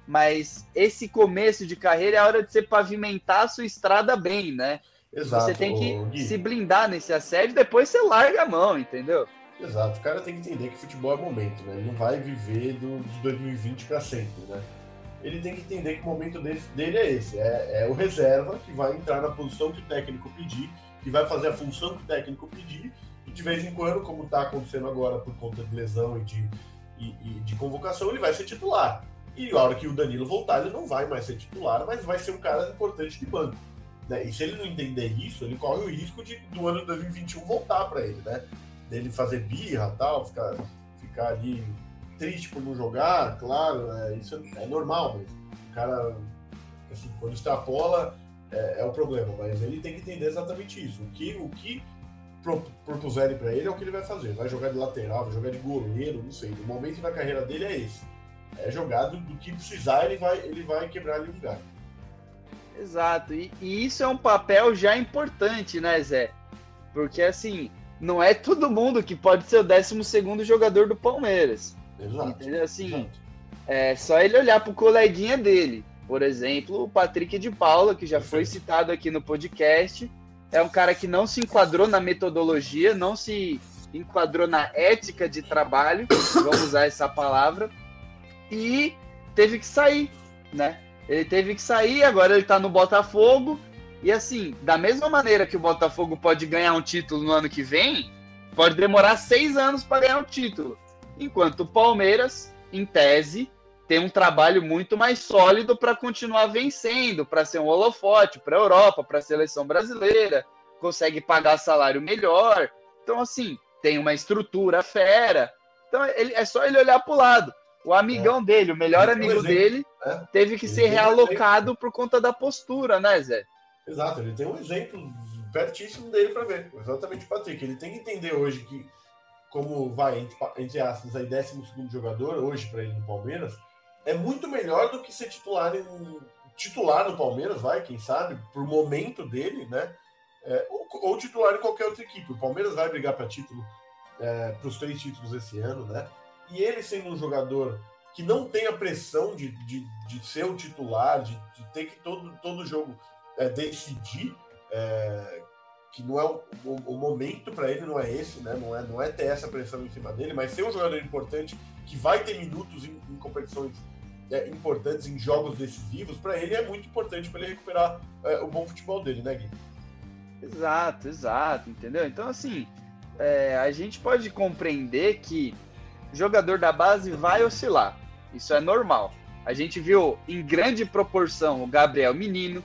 mas esse começo de carreira é a hora de você pavimentar a sua estrada bem, né? Exato. Você tem que se blindar nesse assédio, depois você larga a mão, entendeu? Exato. O cara tem que entender que futebol é momento, né? Ele não vai viver do, de 2020 para sempre, né? Ele tem que entender que o momento dele, dele é esse. É, é o reserva que vai entrar na posição que o técnico pedir, que vai fazer a função que o técnico pedir, e de vez em quando, como está acontecendo agora por conta de lesão e de, e, e de convocação, ele vai ser titular. E a hora que o Danilo voltar, ele não vai mais ser titular, mas vai ser um cara importante de banco. Né? E se ele não entender isso, ele corre o risco de do ano de 2021 voltar para ele, né? Dele fazer birra tal, ficar, ficar ali triste por não jogar, claro, é, isso é normal, mas o cara, assim, quando extrapola, é, é, o problema. Mas ele tem que entender exatamente isso. O que, o que propuserem para ele é o que ele vai fazer. Vai jogar de lateral, vai jogar de goleiro, não sei. O momento da carreira dele é esse. É jogado do que precisar, ele vai, ele vai quebrar ali um galho. Exato. E, e, isso é um papel já importante, né, Zé? Porque assim, não é todo mundo que pode ser o 12 jogador do Palmeiras. Exato. Entendeu? Assim, Exato. é só ele olhar pro coleguinha dele. Por exemplo, o Patrick de Paula, que já foi citado aqui no podcast. É um cara que não se enquadrou na metodologia, não se enquadrou na ética de trabalho, vamos usar essa palavra, e teve que sair, né? Ele teve que sair, agora ele tá no Botafogo. E assim, da mesma maneira que o Botafogo pode ganhar um título no ano que vem, pode demorar seis anos para ganhar um título. Enquanto o Palmeiras, em tese, tem um trabalho muito mais sólido para continuar vencendo, para ser um holofote para a Europa, para a seleção brasileira, consegue pagar salário melhor. Então, assim, tem uma estrutura fera. Então, ele, é só ele olhar para o lado. O amigão é. dele, o melhor amigo dele, é. teve que ser realocado por conta da postura, né, Zé? Exato, ele tem um exemplo pertíssimo dele para ver. Exatamente o Patrick. Ele tem que entender hoje que, como vai, entre, entre aspas, aí, 12 jogador hoje para ele no Palmeiras, é muito melhor do que ser titular em, titular no Palmeiras, vai, quem sabe, por momento dele, né? É, ou, ou, titular em qualquer outra equipe. O Palmeiras vai brigar para título, é, para os três títulos esse ano, né? E ele sendo um jogador que não tem a pressão de, de, de ser o titular, de, de ter que todo, todo jogo é, decidir, é, que não é o, o, o momento para ele não é esse, né? Não é, não é ter essa pressão em cima dele, mas ser um jogador importante que vai ter minutos em, em competições é, importantes, em jogos decisivos, para ele é muito importante para ele recuperar é, o bom futebol dele, né, Gui? Exato, exato, entendeu? Então, assim, é, a gente pode compreender que jogador da base vai oscilar. Isso é normal. A gente viu em grande proporção o Gabriel Menino.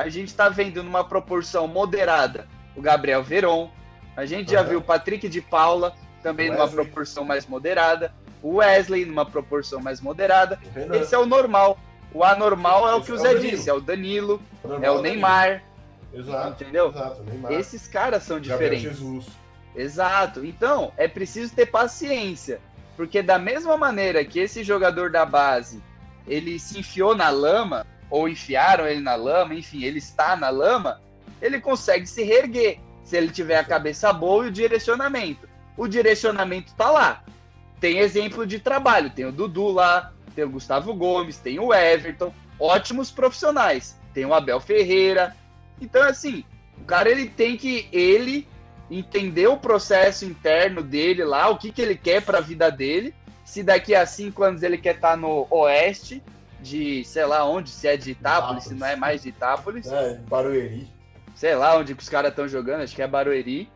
A gente está vendo numa proporção moderada o Gabriel Veron. A gente já viu o Patrick de Paula também numa proporção mais moderada. O Wesley numa proporção mais moderada. Esse é o normal. O anormal é o que o Zé é disse, é o Danilo, o é o Neymar. Exato. Entendeu? Exato, Neymar. Esses caras são diferentes. Jesus. Exato. Então, é preciso ter paciência. Porque da mesma maneira que esse jogador da base, ele se enfiou na lama, ou enfiaram ele na lama, enfim, ele está na lama, ele consegue se reerguer, se ele tiver a cabeça boa e o direcionamento. O direcionamento tá lá. Tem exemplo de trabalho, tem o Dudu lá, tem o Gustavo Gomes, tem o Everton, ótimos profissionais. Tem o Abel Ferreira. Então, assim, o cara ele tem que ele entender o processo interno dele lá, o que, que ele quer para a vida dele. Se daqui a cinco anos ele quer estar tá no oeste, de sei lá onde, se é de Itápolis, Itápolis. se não é mais de Itápolis. É, Barueri. Sei lá onde os caras estão jogando, acho que é Barueri.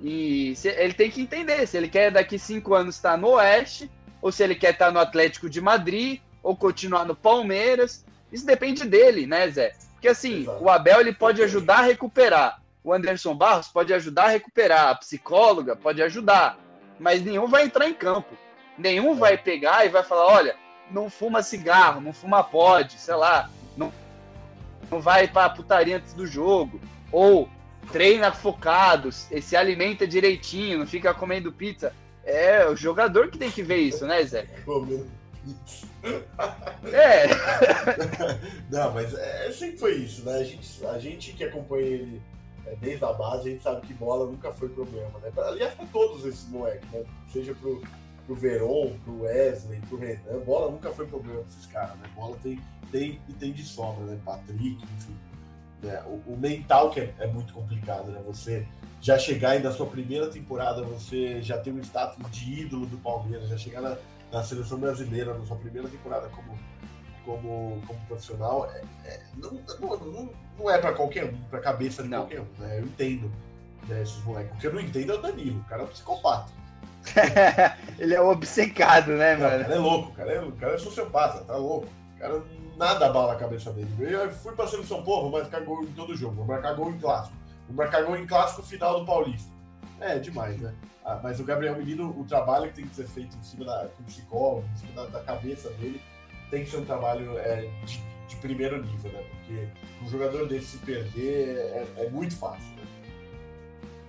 E se, ele tem que entender se ele quer daqui cinco anos estar tá no oeste, ou se ele quer estar tá no Atlético de Madrid, ou continuar no Palmeiras. Isso depende dele, né, Zé? Porque assim, Exato. o Abel ele pode ajudar a recuperar o Anderson Barros pode ajudar a recuperar, a psicóloga pode ajudar, mas nenhum vai entrar em campo. Nenhum vai pegar e vai falar: olha, não fuma cigarro, não fuma pode, sei lá, não, não vai para putaria antes do jogo, ou treina focado, se alimenta direitinho, não fica comendo pizza. É o jogador que tem que ver isso, né, Zé? É. Não, mas é, sempre foi isso, né? A gente, a gente que acompanha ele é, desde a base, a gente sabe que bola nunca foi problema, né? Aliás, para todos esses moleques, né? Seja pro, pro Veron, pro Wesley, pro Renan. Bola nunca foi problema pra esses caras, né? Bola tem, tem e tem de sobra, né? Patrick, enfim. Né? O, o, mental que é, é, muito complicado, né? Você já chegar aí na sua primeira temporada, você já tem um status de ídolo do Palmeiras, já chegar na, na seleção brasileira na sua primeira temporada como, como, como profissional, é, é não, não, não, é para qualquer um, para cabeça de não. qualquer um, né? Eu entendo né, esses moleques. O que eu não entendo é o Danilo, o cara é um psicopata. ele é obcecado, né, mano? Cara é louco, cara é, o cara é sociopata, tá louco. O cara nada abala a cabeça dele. Eu fui pra seleção, pô, vou marcar gol em todo jogo, vou marcar gol em clássico. Vou marcar gol em clássico final do Paulista. É demais, né? Ah, mas o Gabriel Menino, o trabalho que tem que ser feito em cima da com psicólogo, em cima da, da, cabeça dele, tem que ser um trabalho é, de, de, primeiro nível, né? Porque um jogador desse se perder é, é muito fácil.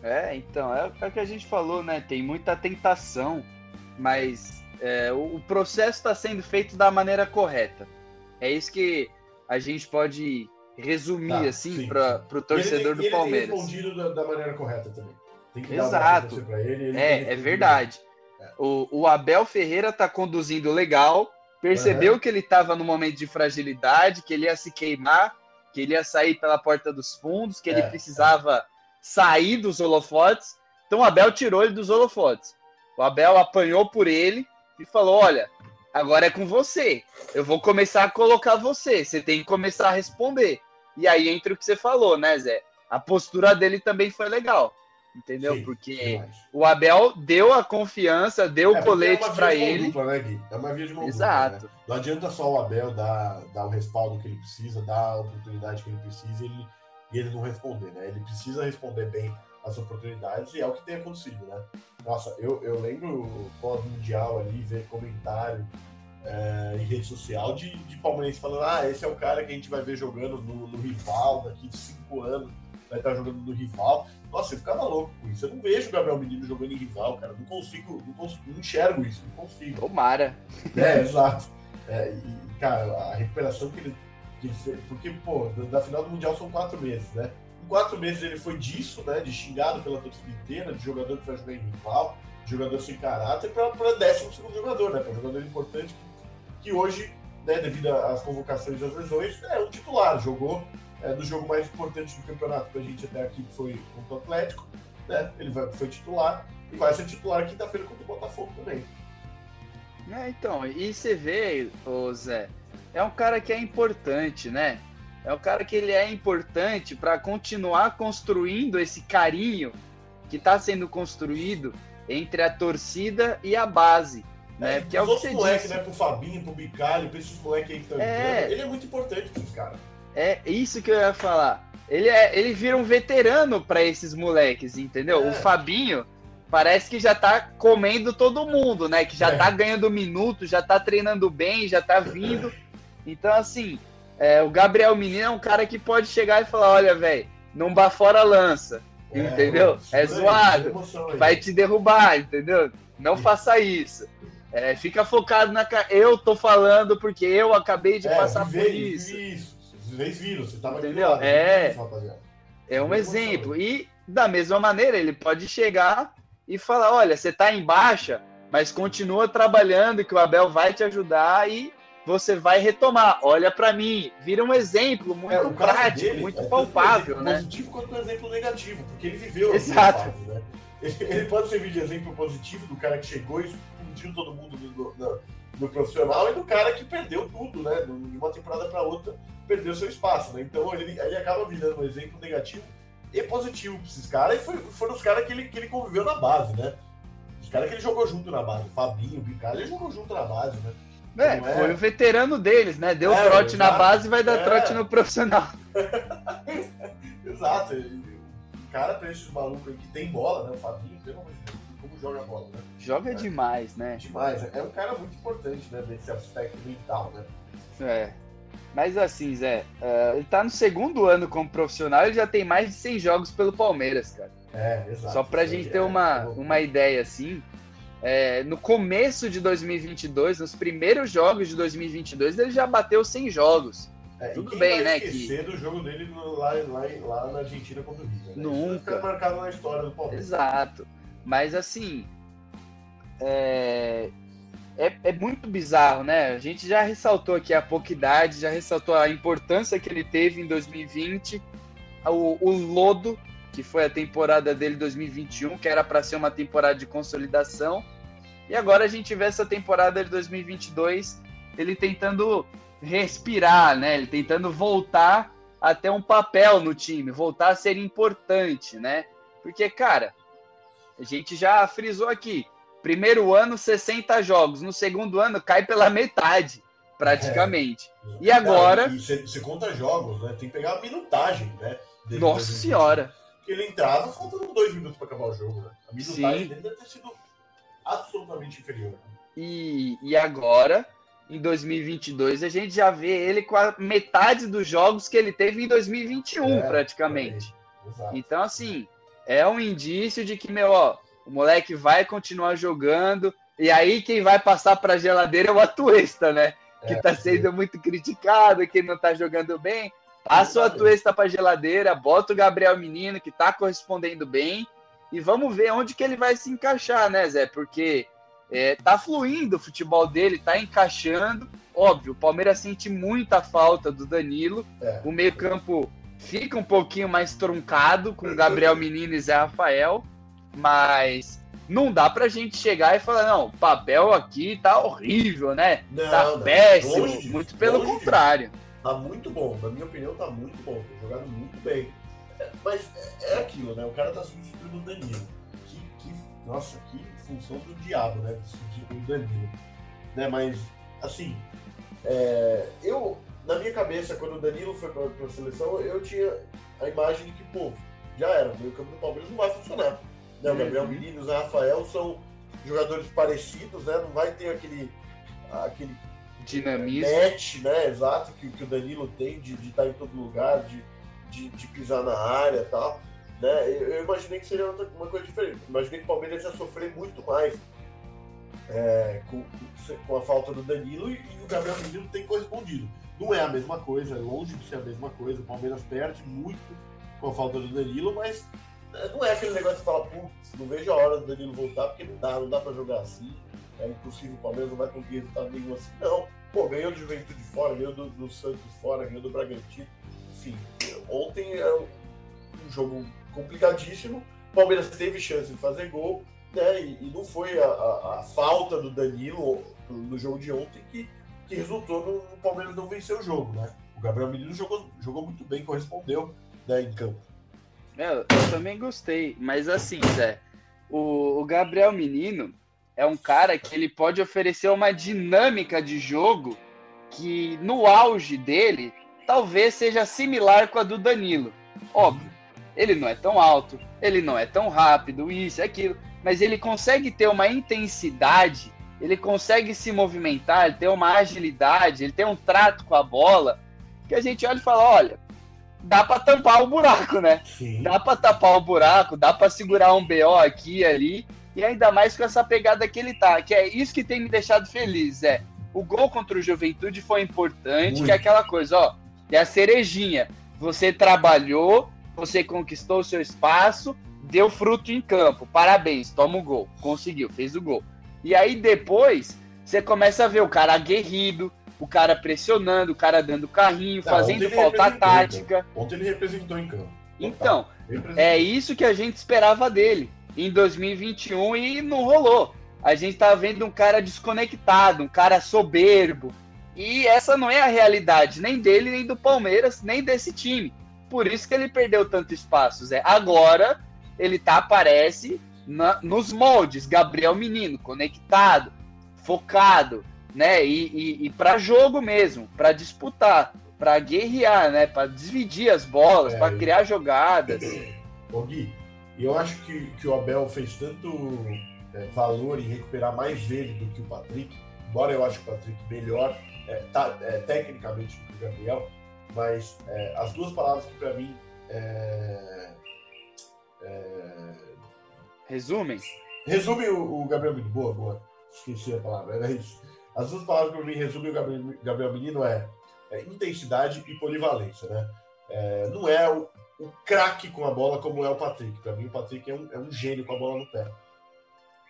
É, então, é, é o que a gente falou, né? Tem muita tentação, mas é, o, o, processo está sendo feito da maneira correta. É isso que a gente pode resumir, tá, assim, para o torcedor ele do Palmeiras. Ele respondido da, da, maneira correta também. Tem que Exato. dar ele. ele é, é verdade. É. O, o Abel Ferreira está conduzindo legal, percebeu uhum. que ele estava no momento de fragilidade, que ele ia se queimar, que ele ia sair pela porta dos fundos, que ele é, precisava sair dos holofotes. Então o Abel tirou ele dos holofotes. O Abel apanhou por ele e falou: Olha, agora é com você. Eu vou começar a colocar você. Você tem que começar a responder. E aí entra o que você falou, né, Zé? A postura dele também foi legal. Entendeu? Sim, Porque o Abel deu a confiança, deu é, o colete é para ele. Dupla, né, É uma via de mão Exato. Dupla, né? Não adianta só o Abel dar, dar o respaldo que ele precisa, dar a oportunidade que ele precisa, ele e ele não responder, né? Ele precisa responder bem as oportunidades e é o que tem acontecido, né? Nossa, eu, eu lembro pós-mundial ali, ver comentário é, em rede social de, de palmeirense falando: ah, esse é o cara que a gente vai ver jogando no, no rival daqui de cinco anos, vai estar jogando no rival. Nossa, eu ficava louco com isso. Eu não vejo o Gabriel Menino jogando em rival, cara. Não consigo, não, consigo, não enxergo isso, não consigo. Tomara. É, exato. É, e, cara, a recuperação que ele porque, pô, da final do Mundial são quatro meses, né? Em quatro meses ele foi disso, né? De xingado pela torcida inteira, de jogador que vai jogar em rival, de jogador sem caráter, para décimo segundo jogador, né? Para jogador importante que, hoje, né, devido às convocações e às lesões, é o titular. Jogou é, no jogo mais importante do campeonato pra gente até aqui, que foi contra o Atlético, né? Ele vai, foi titular e vai ser titular quinta-feira contra o Botafogo também. É, então, e você vê, ô Zé, é um cara que é importante, né? É um cara que ele é importante para continuar construindo esse carinho que está sendo construído entre a torcida e a base. Né? É, Porque é o que você moleque, disse. né? Pro Fabinho, pro Bicalho, pra esses moleques aí que estão é... ele é muito importante esses caras. É isso que eu ia falar. Ele, é, ele vira um veterano para esses moleques, entendeu? É. O Fabinho parece que já tá comendo todo mundo, né? Que já é. tá ganhando minutos, já tá treinando bem, já tá vindo. Então, assim, é, o Gabriel Menino é um cara que pode chegar e falar: olha, velho, não bafora lança. É, entendeu? É zoado. Vai te derrubar, entendeu? Não faça isso. É, fica focado na. Eu tô falando porque eu acabei de é, passar por isso. isso. Vocês viram, você tava Entendeu? Lado, é, é um exemplo. E da mesma maneira, ele pode chegar e falar: olha, você tá em baixa, mas continua trabalhando, que o Abel vai te ajudar e você vai retomar. Olha para mim, vira um exemplo muito é, prático, dele, muito é palpável, né? Positivo quanto um exemplo negativo, porque ele viveu. Exato. Fases, né? Ele pode servir de exemplo positivo do cara que chegou e explodiu todo mundo no, profissional e do cara que perdeu tudo, né? De uma temporada para outra, perdeu seu espaço, né? Então ele, ele acaba virando um exemplo negativo e positivo para esses caras e foi, foram os caras que ele, que ele conviveu na base, né? Os caras que ele jogou junto na base, Fabinho, Bicalho, ele jogou junto na base, né? É, é, foi o veterano deles, né? Deu é, trote na base e vai dar é. trote no profissional. exato. O cara pra esses malucos aí que tem bola, né? O Fabinho, pelo amor de Deus, como joga bola, né? Joga é. demais, né? Demais. É um cara muito importante, né? Nesse aspecto mental, né? É. Mas assim, Zé, uh, ele tá no segundo ano como profissional, ele já tem mais de 100 jogos pelo Palmeiras, cara. É, exato. Só pra gente ter é, uma, uma ideia assim, é, no começo de 2022, nos primeiros jogos de 2022, ele já bateu 100 jogos. É, Tudo bem, né? Que do jogo dele lá, lá, lá na Argentina contra o River. Né? Nunca. Isso marcado na história do Palmeiras. Exato. Mas assim, é, é, é, muito bizarro, né? A gente já ressaltou aqui a pouca idade, já ressaltou a importância que ele teve em 2020, o, o lodo, que foi a temporada dele 2021, que era para ser uma temporada de consolidação, e agora a gente vê essa temporada de 2022, ele tentando respirar, né? Ele tentando voltar a ter um papel no time, voltar a ser importante, né? Porque, cara, a gente já frisou aqui, primeiro ano 60 jogos, no segundo ano cai pela metade, praticamente. É. E agora... você conta jogos, né? Tem que pegar a minutagem, né? Nossa senhora! Ele entrava faltando dois minutos para acabar o jogo, né? A minutagem Sim. dele deve ter sido absolutamente inferior. Né? E, e agora, em 2022, a gente já vê ele com a metade dos jogos que ele teve em 2021, é, praticamente. Então, assim, é um indício de que, meu, ó, o moleque vai continuar jogando, e aí quem vai passar para a geladeira é o Atuesta, né? Que está é, sendo muito criticado, que não está jogando bem. Passa o Atuesta para a geladeira, bota o Gabriel Menino, que está correspondendo bem, e vamos ver onde que ele vai se encaixar, né, Zé? Porque é, tá fluindo o futebol dele, tá encaixando. Óbvio, o Palmeiras sente muita falta do Danilo. É. O meio-campo fica um pouquinho mais truncado com Gabriel Menino e Zé Rafael, mas não dá pra gente chegar e falar, não, o papel aqui tá horrível, né? Não, tá não, péssimo. Longe, muito pelo contrário. Tá muito bom, na minha opinião, tá muito bom. Tá jogado muito bem. É, mas é, é aquilo, né? O cara tá substituindo o Danilo. Que, que, nossa, que função do diabo, né? Substituir o Danilo. Né? Mas, assim, é, eu, na minha cabeça, quando o Danilo foi pra, pra seleção, eu tinha a imagem de que, pô, já era, o meio campo do Palmeiras não vai funcionar. Né? O Gabriel uhum. Menino e Rafael são jogadores parecidos, né? Não vai ter aquele, aquele dinamismo. Match, né? Exato, que, que o Danilo tem de, de estar em todo lugar, de, de, de pisar na área e tal. Né? Eu, eu, imaginei que seria uma coisa diferente. Imaginei que o Palmeiras ia sofrer muito mais é, com, com, a falta do Danilo e, e, o Gabriel Menino tem correspondido. Não é a mesma coisa, é longe de ser a mesma coisa. O Palmeiras perde muito com a falta do Danilo, mas não é aquele negócio de falar, putz, não vejo a hora do Danilo voltar, porque não dá, não dá pra jogar assim. É impossível, o Palmeiras não vai conseguir resultado nenhum assim. Não. Pô, ganhou do Juventude fora, ganhou do, do Santos fora, ganhou do Bragantino. Enfim, ontem é um jogo complicadíssimo. O Palmeiras teve chance de fazer gol, né? E, e não foi a, a, a, falta do Danilo no jogo de ontem que, que resultou no, no, Palmeiras não vencer o jogo, né? O Gabriel Menino jogou, jogou muito bem, correspondeu né, em campo. É, eu também gostei, mas assim, Zé, o, o Gabriel Menino é um cara que ele pode oferecer uma dinâmica de jogo que no auge dele talvez seja similar com a do Danilo. Óbvio, ele não é tão alto, ele não é tão rápido, isso, aquilo, mas ele consegue ter uma intensidade, ele consegue se movimentar, ele tem uma agilidade, ele tem um trato com a bola, que a gente olha e fala, olha, dá para tampar o buraco, né? Sim. Dá para tapar o buraco, dá para segurar um BO aqui e ali, e ainda mais com essa pegada que ele tá, que é isso que tem me deixado feliz, é. O gol contra o Juventude foi importante, Muito. que é aquela coisa, ó, é a cerejinha. Você trabalhou, você conquistou o seu espaço, deu fruto em campo. Parabéns, toma o gol. Conseguiu, fez o gol. E aí depois você começa a ver o cara aguerrido, o cara pressionando, o cara dando carrinho, Não, fazendo falta tática. Ontem ele representou em campo. Então, é isso que a gente esperava dele em 2021 e não rolou. A gente tá vendo um cara desconectado, um cara soberbo. E essa não é a realidade nem dele, nem do Palmeiras, nem desse time. Por isso que ele perdeu tanto espaço, Zé. Agora ele tá, aparece na, nos moldes, Gabriel Menino, conectado, focado, né? E, e, e para jogo mesmo, para disputar, para guerrear, né? Para dividir as bolas, é, para criar jogadas. Ô Gui, eu acho que, que o Abel fez tanto é, valor em recuperar mais ele do que o Patrick, embora eu acho o Patrick melhor é, tá, é, tecnicamente do que o Gabriel, mas é, as duas palavras que para mim é, é, resumem. Resume o, o Gabriel. Boa, boa. Esqueci a palavra, era isso. As duas palavras que para mim resumem o Gabriel, Menino é, é, intensidade e polivalência, né? É, não é o, o craque com a bola como é o Patrick. Para mim, o Patrick é um, é um gênio com a bola no pé.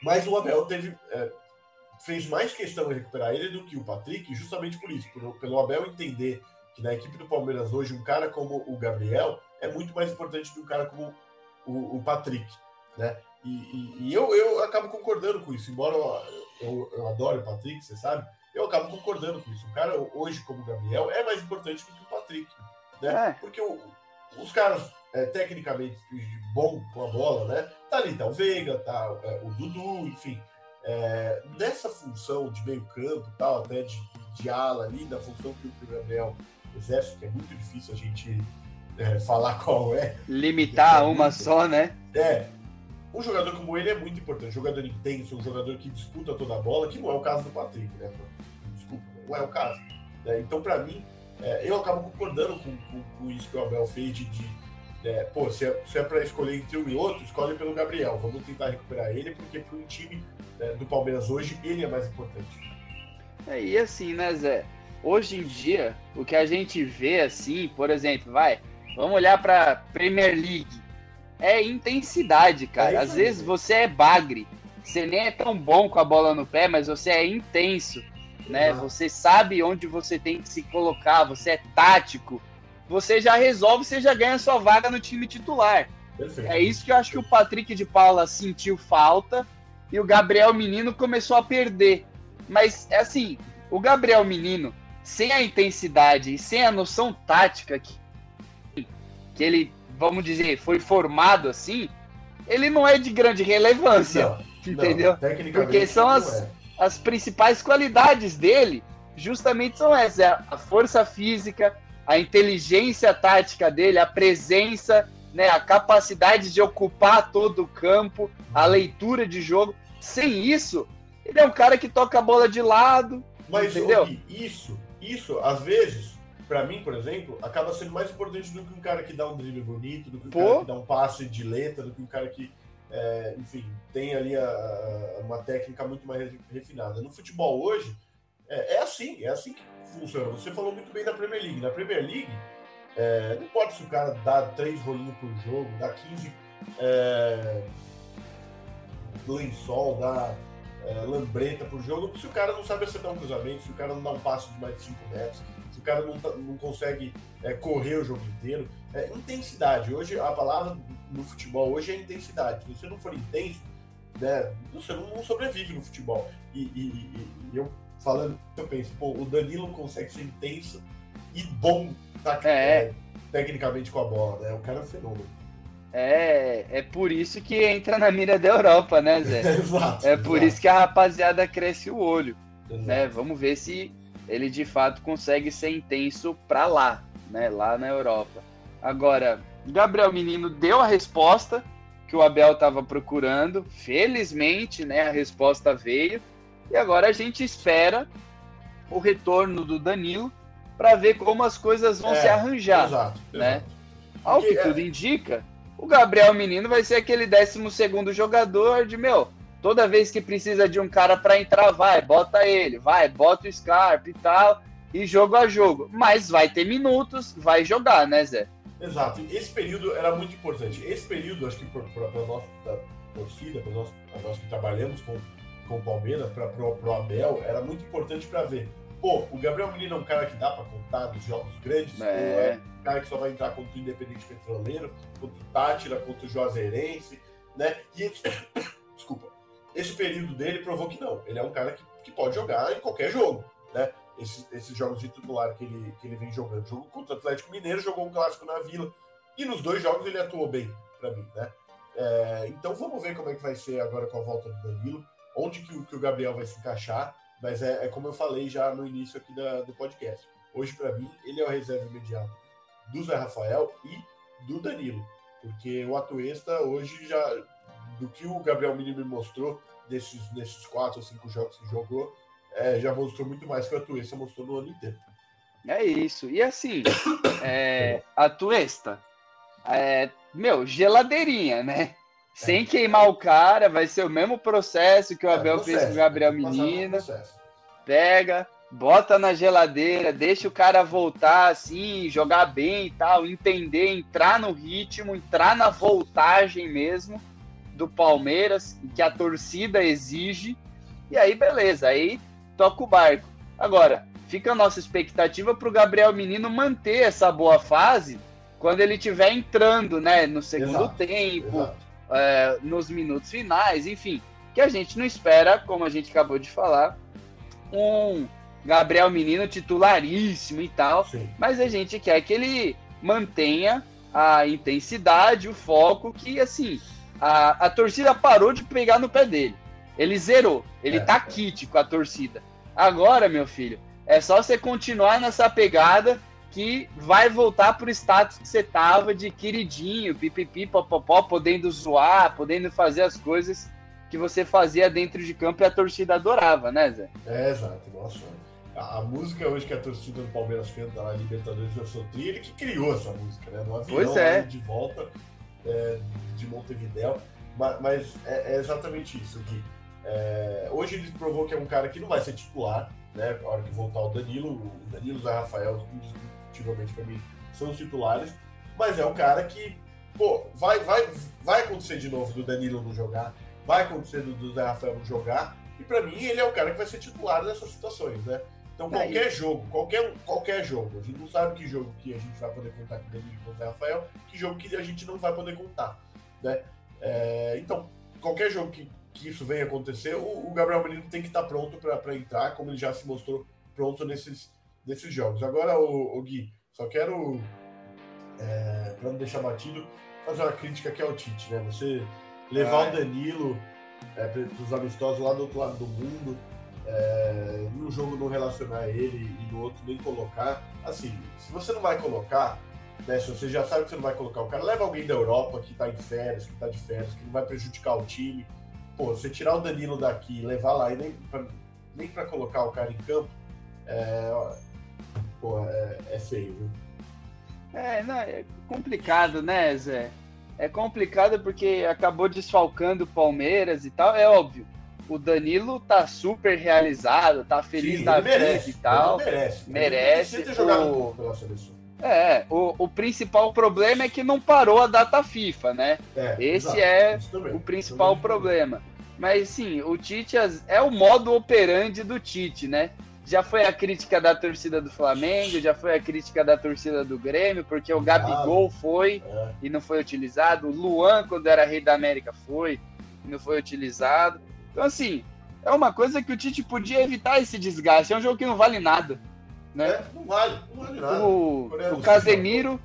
Mas o Abel teve, é, fez mais questão de recuperar ele do que o Patrick, justamente por isso, por, pelo Abel entender que na equipe do Palmeiras hoje um cara como o Gabriel é muito mais importante que um cara como o, o Patrick, né? E, e, e, eu, eu acabo concordando com isso, embora eu, eu, adore o Patrick, você sabe, eu acabo concordando com isso. O cara hoje como o Gabriel é mais importante do que o Patrick, né? É. Porque o, os caras é, tecnicamente bom com a bola, né? Tá ali, tá o Veiga, tá é, o Dudu, enfim. É, nessa função de meio campo, tal, até de, de ala ali, da função que o Gabriel exerce, que é muito difícil a gente é, falar qual é. Limitar uma só, né? É. Um jogador como ele é muito importante. Um jogador intenso, um jogador que disputa toda a bola, que não é o caso do Patrick, né? Desculpa, não é o caso. É, então, para mim, é, eu acabo concordando com, com, com, isso que o Abel fez de, de é, pô, se é, se é para escolher entre um e outro, escolhe pelo Gabriel. Vamos tentar recuperar ele, porque para um time é, do Palmeiras hoje, ele é mais importante. É, e assim, né, Zé? Hoje em dia, o que a gente vê assim, por exemplo, vai, Vamos olhar para Premier League. É intensidade, cara. É Às vezes você é bagre. Você nem é tão bom com a bola no pé, mas você é intenso, né? Você sabe onde você tem que se colocar, você é tático. Você já resolve, você já ganha sua vaga no time titular. Perfeito. É isso que eu acho que o Patrick de Paula sentiu falta e o Gabriel Menino começou a perder. Mas é assim, o Gabriel Menino, sem a intensidade e sem a noção tática que que ele, vamos dizer, foi formado assim, ele não é de grande relevância, não, entendeu? Não, Porque são as, é. as principais qualidades dele, justamente são essas: é a força física, a inteligência tática dele, a presença, né, a capacidade de ocupar todo o campo, a leitura de jogo. Sem isso, ele é um cara que toca a bola de lado. Mas entendeu? isso, isso, às vezes, para mim, por exemplo, acaba sendo mais importante do que um cara que dá um drible bonito, do que um Pô. cara que dá um passe de letra, do que um cara que, é, enfim, tem ali a, a, uma técnica muito mais refinada. No futebol hoje, é, é, assim, é assim que funciona. Você falou muito bem da Premier League. Na Premier League, é, não importa se o cara dá três rolinhos por jogo, dá 15 é, lençol, dá é, lambreta por jogo, se o cara não sabe acertar um cruzamento, se o cara não dá um passo de mais de 5 metros, o cara não, tá, não consegue é, correr o jogo inteiro. É, intensidade. Hoje, a palavra no futebol hoje é intensidade. Se você não for intenso, né, você não, não sobrevive no futebol. E, e, e, eu falando, eu penso, pô, o Danilo consegue ser intenso e bom tá, é. É, tecnicamente com a bola, né? O cara é um fenômeno. É, é por isso que entra na mira da Europa, né, Zé? exato, é por exato. isso que a rapaziada cresce o olho. Né? Vamos ver se ele de fato consegue ser intenso para lá, né, lá na Europa. Agora, Gabriel Menino deu a resposta que o Abel estava procurando, felizmente, né, a resposta veio, e agora a gente espera o retorno do Danilo para ver como as coisas vão é, se arranjar, exato, né? Exato. Ao que é... tudo indica, o Gabriel Menino vai ser aquele 12 segundo jogador de, meu, Toda vez que precisa de um cara para entrar, vai, bota ele, vai, bota o Scarpa e tal, e jogo a jogo. Mas vai ter minutos, vai jogar, né, Zé? Exato. Esse período era muito importante. Esse período, acho que para a nossa torcida, para nós, nós que trabalhamos com, com o Palmeiras, para o Abel, era muito importante para ver. Pô, o Gabriel Menino é um cara que dá para contar nos jogos grandes, é. é um cara que só vai entrar contra o Independente Petroleiro, contra o Tátira, contra o Juazeirense, né? E esse período dele provou que não. Ele é um cara que, que pode jogar em qualquer jogo, né? Esse, esses jogos de titular que ele, que ele vem jogando. Jogou contra o Atlético Mineiro, jogou um clássico na Vila. E nos dois jogos ele atuou bem, para mim, né? É, então vamos ver como é que vai ser agora com a volta do Danilo, onde que o, que o Gabriel vai se encaixar. Mas é, é como eu falei já no início aqui da, do podcast. Hoje, para mim, ele é o reserva imediato do Zé Rafael e do Danilo. Porque o Atuesta hoje já do que o Gabriel Menino me mostrou desses, nesses quatro ou cinco jogos que jogou, é, já mostrou muito mais que a Tuesta mostrou no ano inteiro. É isso. E assim, é, a Tuesta, é, meu, geladeirinha, né? Sem é. queimar o cara, vai ser o mesmo processo que o é, Abel processo, fez com o Gabriel Menino. Pega, bota na geladeira, deixa o cara voltar assim, jogar bem e tal, entender, entrar no ritmo, entrar na voltagem mesmo do Palmeiras, que a torcida exige, e aí beleza, aí toca o barco. Agora, fica a nossa expectativa para o Gabriel Menino manter essa boa fase quando ele estiver entrando, né, no segundo exato, tempo, é, nos minutos finais, enfim, que a gente não espera, como a gente acabou de falar, um Gabriel Menino titularíssimo e tal, Sim. mas a gente quer que ele mantenha a intensidade, o foco, que assim, a, a torcida parou de pegar no pé dele. Ele zerou, ele é, tá kit com a torcida. Agora, meu filho, é só você continuar nessa pegada que vai voltar pro status que você tava de queridinho, pipipi, popopó, podendo zoar, podendo fazer as coisas que você fazia dentro de campo e a torcida adorava, né, Zé? É, exato. Nossa, a, a música hoje que a torcida do Palmeiras canta lá, Libertadores da Sotri, ele que criou essa música, né? No avião, pois é. de volta é, de Montevidéu. Mas, mas é, é, exatamente isso, Gui. É, hoje ele provou que é um cara que não vai ser titular, né? A hora que voltar o Danilo, o Danilo Zé Rafael, indiscutivelmente para mim, são os titulares. Mas é um cara que, pô, vai, vai, vai acontecer de novo do Danilo não jogar, vai acontecer do, do Zé Rafael não jogar. E para mim, ele é o cara que vai ser titular nessas situações, né? Então, qualquer jogo, qualquer, qualquer jogo, a gente não sabe que jogo que a gente vai poder contar com o Danilo e com o Zé Rafael, que jogo que a gente não vai poder contar, né? É, então, qualquer jogo que, que isso venha acontecer, o, o Gabriel Menino tem que estar pronto para entrar, como ele já se mostrou pronto nesses, nesses jogos. Agora, o, o Gui, só quero, é, para não deixar batido, fazer uma crítica aqui ao Tite, né? Você levar o Danilo é, para os amistosos lá do outro lado do mundo, é, um jogo não relacionar ele e no outro nem colocar. Assim, se você não vai colocar, né, se você já sabe que você não vai colocar o cara, leva alguém da Europa que tá em férias, que tá de férias, que não vai prejudicar o time. Pô, você tirar o Danilo daqui e levar lá e nem pra, nem pra colocar o cara em campo, é, pô, é, é feio, viu? É, não, é complicado, né, Zé? É complicado porque acabou desfalcando o Palmeiras e tal, é óbvio o Danilo tá super realizado, tá feliz Sim, da vida e tal. merece. Merece. ter jogado um pouco pela seleção. É, o, o principal problema é que não parou a data FIFA, né? É, Esse exato, é o principal problema. Mas sim, o Tite é o modo operandi do Tite, né? Já foi a crítica da torcida do Flamengo, já foi a crítica da torcida do Grêmio, porque o Gabigol foi é. e não foi utilizado, o Luan, quando era rei da América, foi e não foi utilizado. Então, assim, é uma coisa que o Tite podia evitar esse desgaste. É um jogo que não vale nada. Né? É, não vale, não vale nada. O, o Casemiro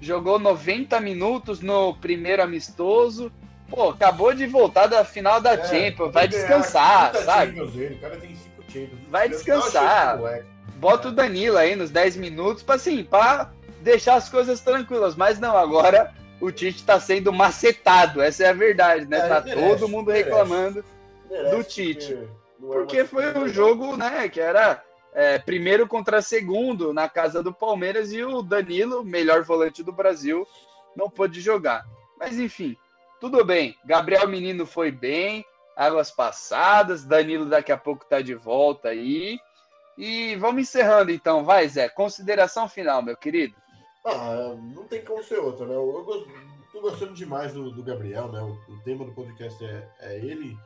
jogou 90 minutos no primeiro amistoso. Pô, acabou de voltar da final da é, Champions. Vai descansar, sabe? Ele. O cara tem cinco Champions. Vai descansar. Bota o Danilo aí nos 10 minutos para assim, para deixar as coisas tranquilas. Mas não, agora o Tite está sendo macetado. Essa é a verdade, né? É, tá todo mundo reclamando. Merece do Tite. Porque, é foi um jogo, né, que era é, primeiro contra segundo na casa do Palmeiras e o Danilo, melhor volante do Brasil, não pôde jogar. Mas enfim, tudo bem. Gabriel Menino foi bem, águas passadas, Danilo daqui a pouco tá de volta aí. E vamos encerrando então, vai Zé, consideração final, meu querido. Ah, não tem como ser outra, né? Eu, eu tô gostando demais do, do Gabriel, né? O, o, tema do podcast é, é ele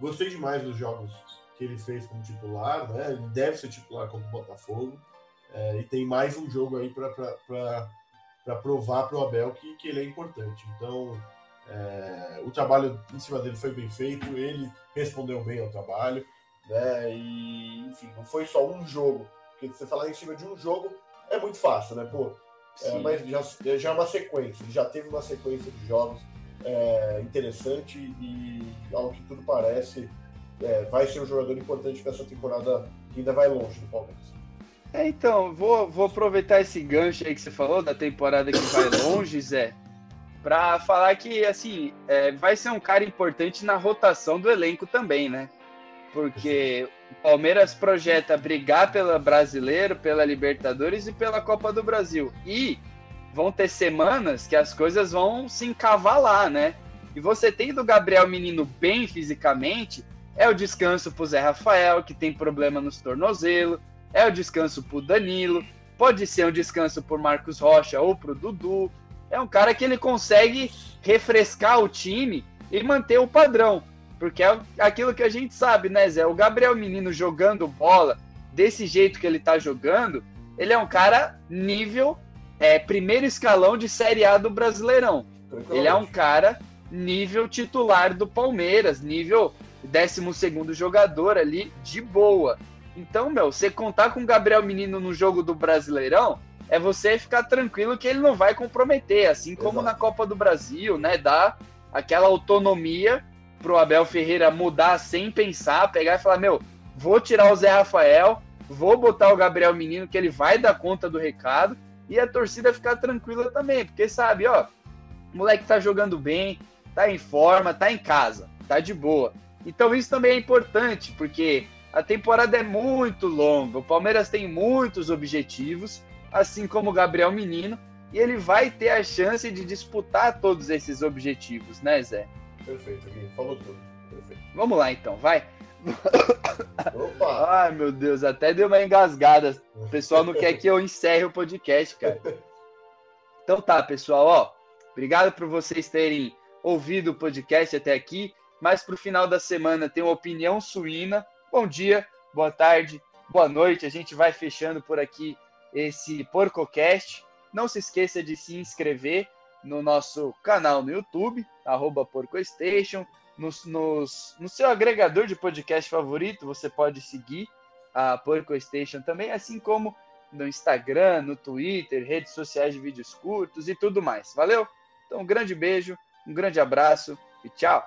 Gostei demais dos jogos que ele fez como titular, né? Ele deve ser titular contra o Botafogo. É, e tem mais um jogo aí para provar para o Abel que, que ele é importante. Então, é, o trabalho em cima dele foi bem feito, ele respondeu bem ao trabalho, né? E, enfim, não foi só um jogo. Porque você falar em cima de um jogo é muito fácil, né? Pô, é, mas já, já é uma sequência, ele já teve uma sequência de jogos é, interessante e, ao que tudo parece, é, vai ser um jogador importante para essa temporada que ainda vai longe do Palmeiras. É, então, vou, vou aproveitar esse gancho aí que você falou da temporada que vai longe, Zé, para falar que, assim, é, vai ser um cara importante na rotação do elenco também, né? Porque o Palmeiras projeta brigar pela Brasileiro, pela Libertadores e pela Copa do Brasil. E vão ter semanas que as coisas vão se encavalar, né? E você tem do Gabriel Menino bem fisicamente, é o descanso pro Zé Rafael, que tem problema nos tornozelos, é o descanso pro Danilo, pode ser um descanso por Marcos Rocha ou pro Dudu. É um cara que ele consegue refrescar o time e manter o padrão. Porque é aquilo que a gente sabe, né, Zé? O Gabriel Menino jogando bola desse jeito que ele tá jogando, ele é um cara nível é, primeiro escalão de Série A do Brasileirão. Ele é um cara nível titular do Palmeiras, nível 12 jogador ali, de boa. Então, meu, você contar com o Gabriel Menino no jogo do Brasileirão é você ficar tranquilo que ele não vai comprometer, assim como Exato. na Copa do Brasil, né? Dá aquela autonomia pro Abel Ferreira mudar sem pensar, pegar e falar: meu, vou tirar o Zé Rafael, vou botar o Gabriel Menino, que ele vai dar conta do recado, e a torcida ficar tranquila também, porque sabe, ó, o moleque tá jogando bem, tá em forma, tá em casa, tá de boa. Então isso também é importante, porque a temporada é muito longa, o Palmeiras tem muitos objetivos, assim como o Gabriel Menino, e ele vai ter a chance de disputar todos esses objetivos, né, Zé? Perfeito, Gui. Falou tudo. Perfeito. Vamos lá, então, vai. Opa! Ai, meu Deus, até deu uma engasgada. O pessoal não quer que eu encerre o podcast, cara. Então tá, pessoal, ó. Obrigado por vocês terem ouvido o podcast até aqui. Mas pro final da semana tem uma opinião suína. Bom dia, boa tarde, boa noite. A gente vai fechando por aqui esse PorcoCast. Não se esqueça de se inscrever no nosso canal no YouTube, arroba PorcoStation. No seu agregador de podcast favorito, você pode seguir a PorcoStation também, assim como no Instagram, no Twitter, redes sociais de vídeos curtos e tudo mais. Valeu? Então, um grande beijo, um grande abraço e tchau!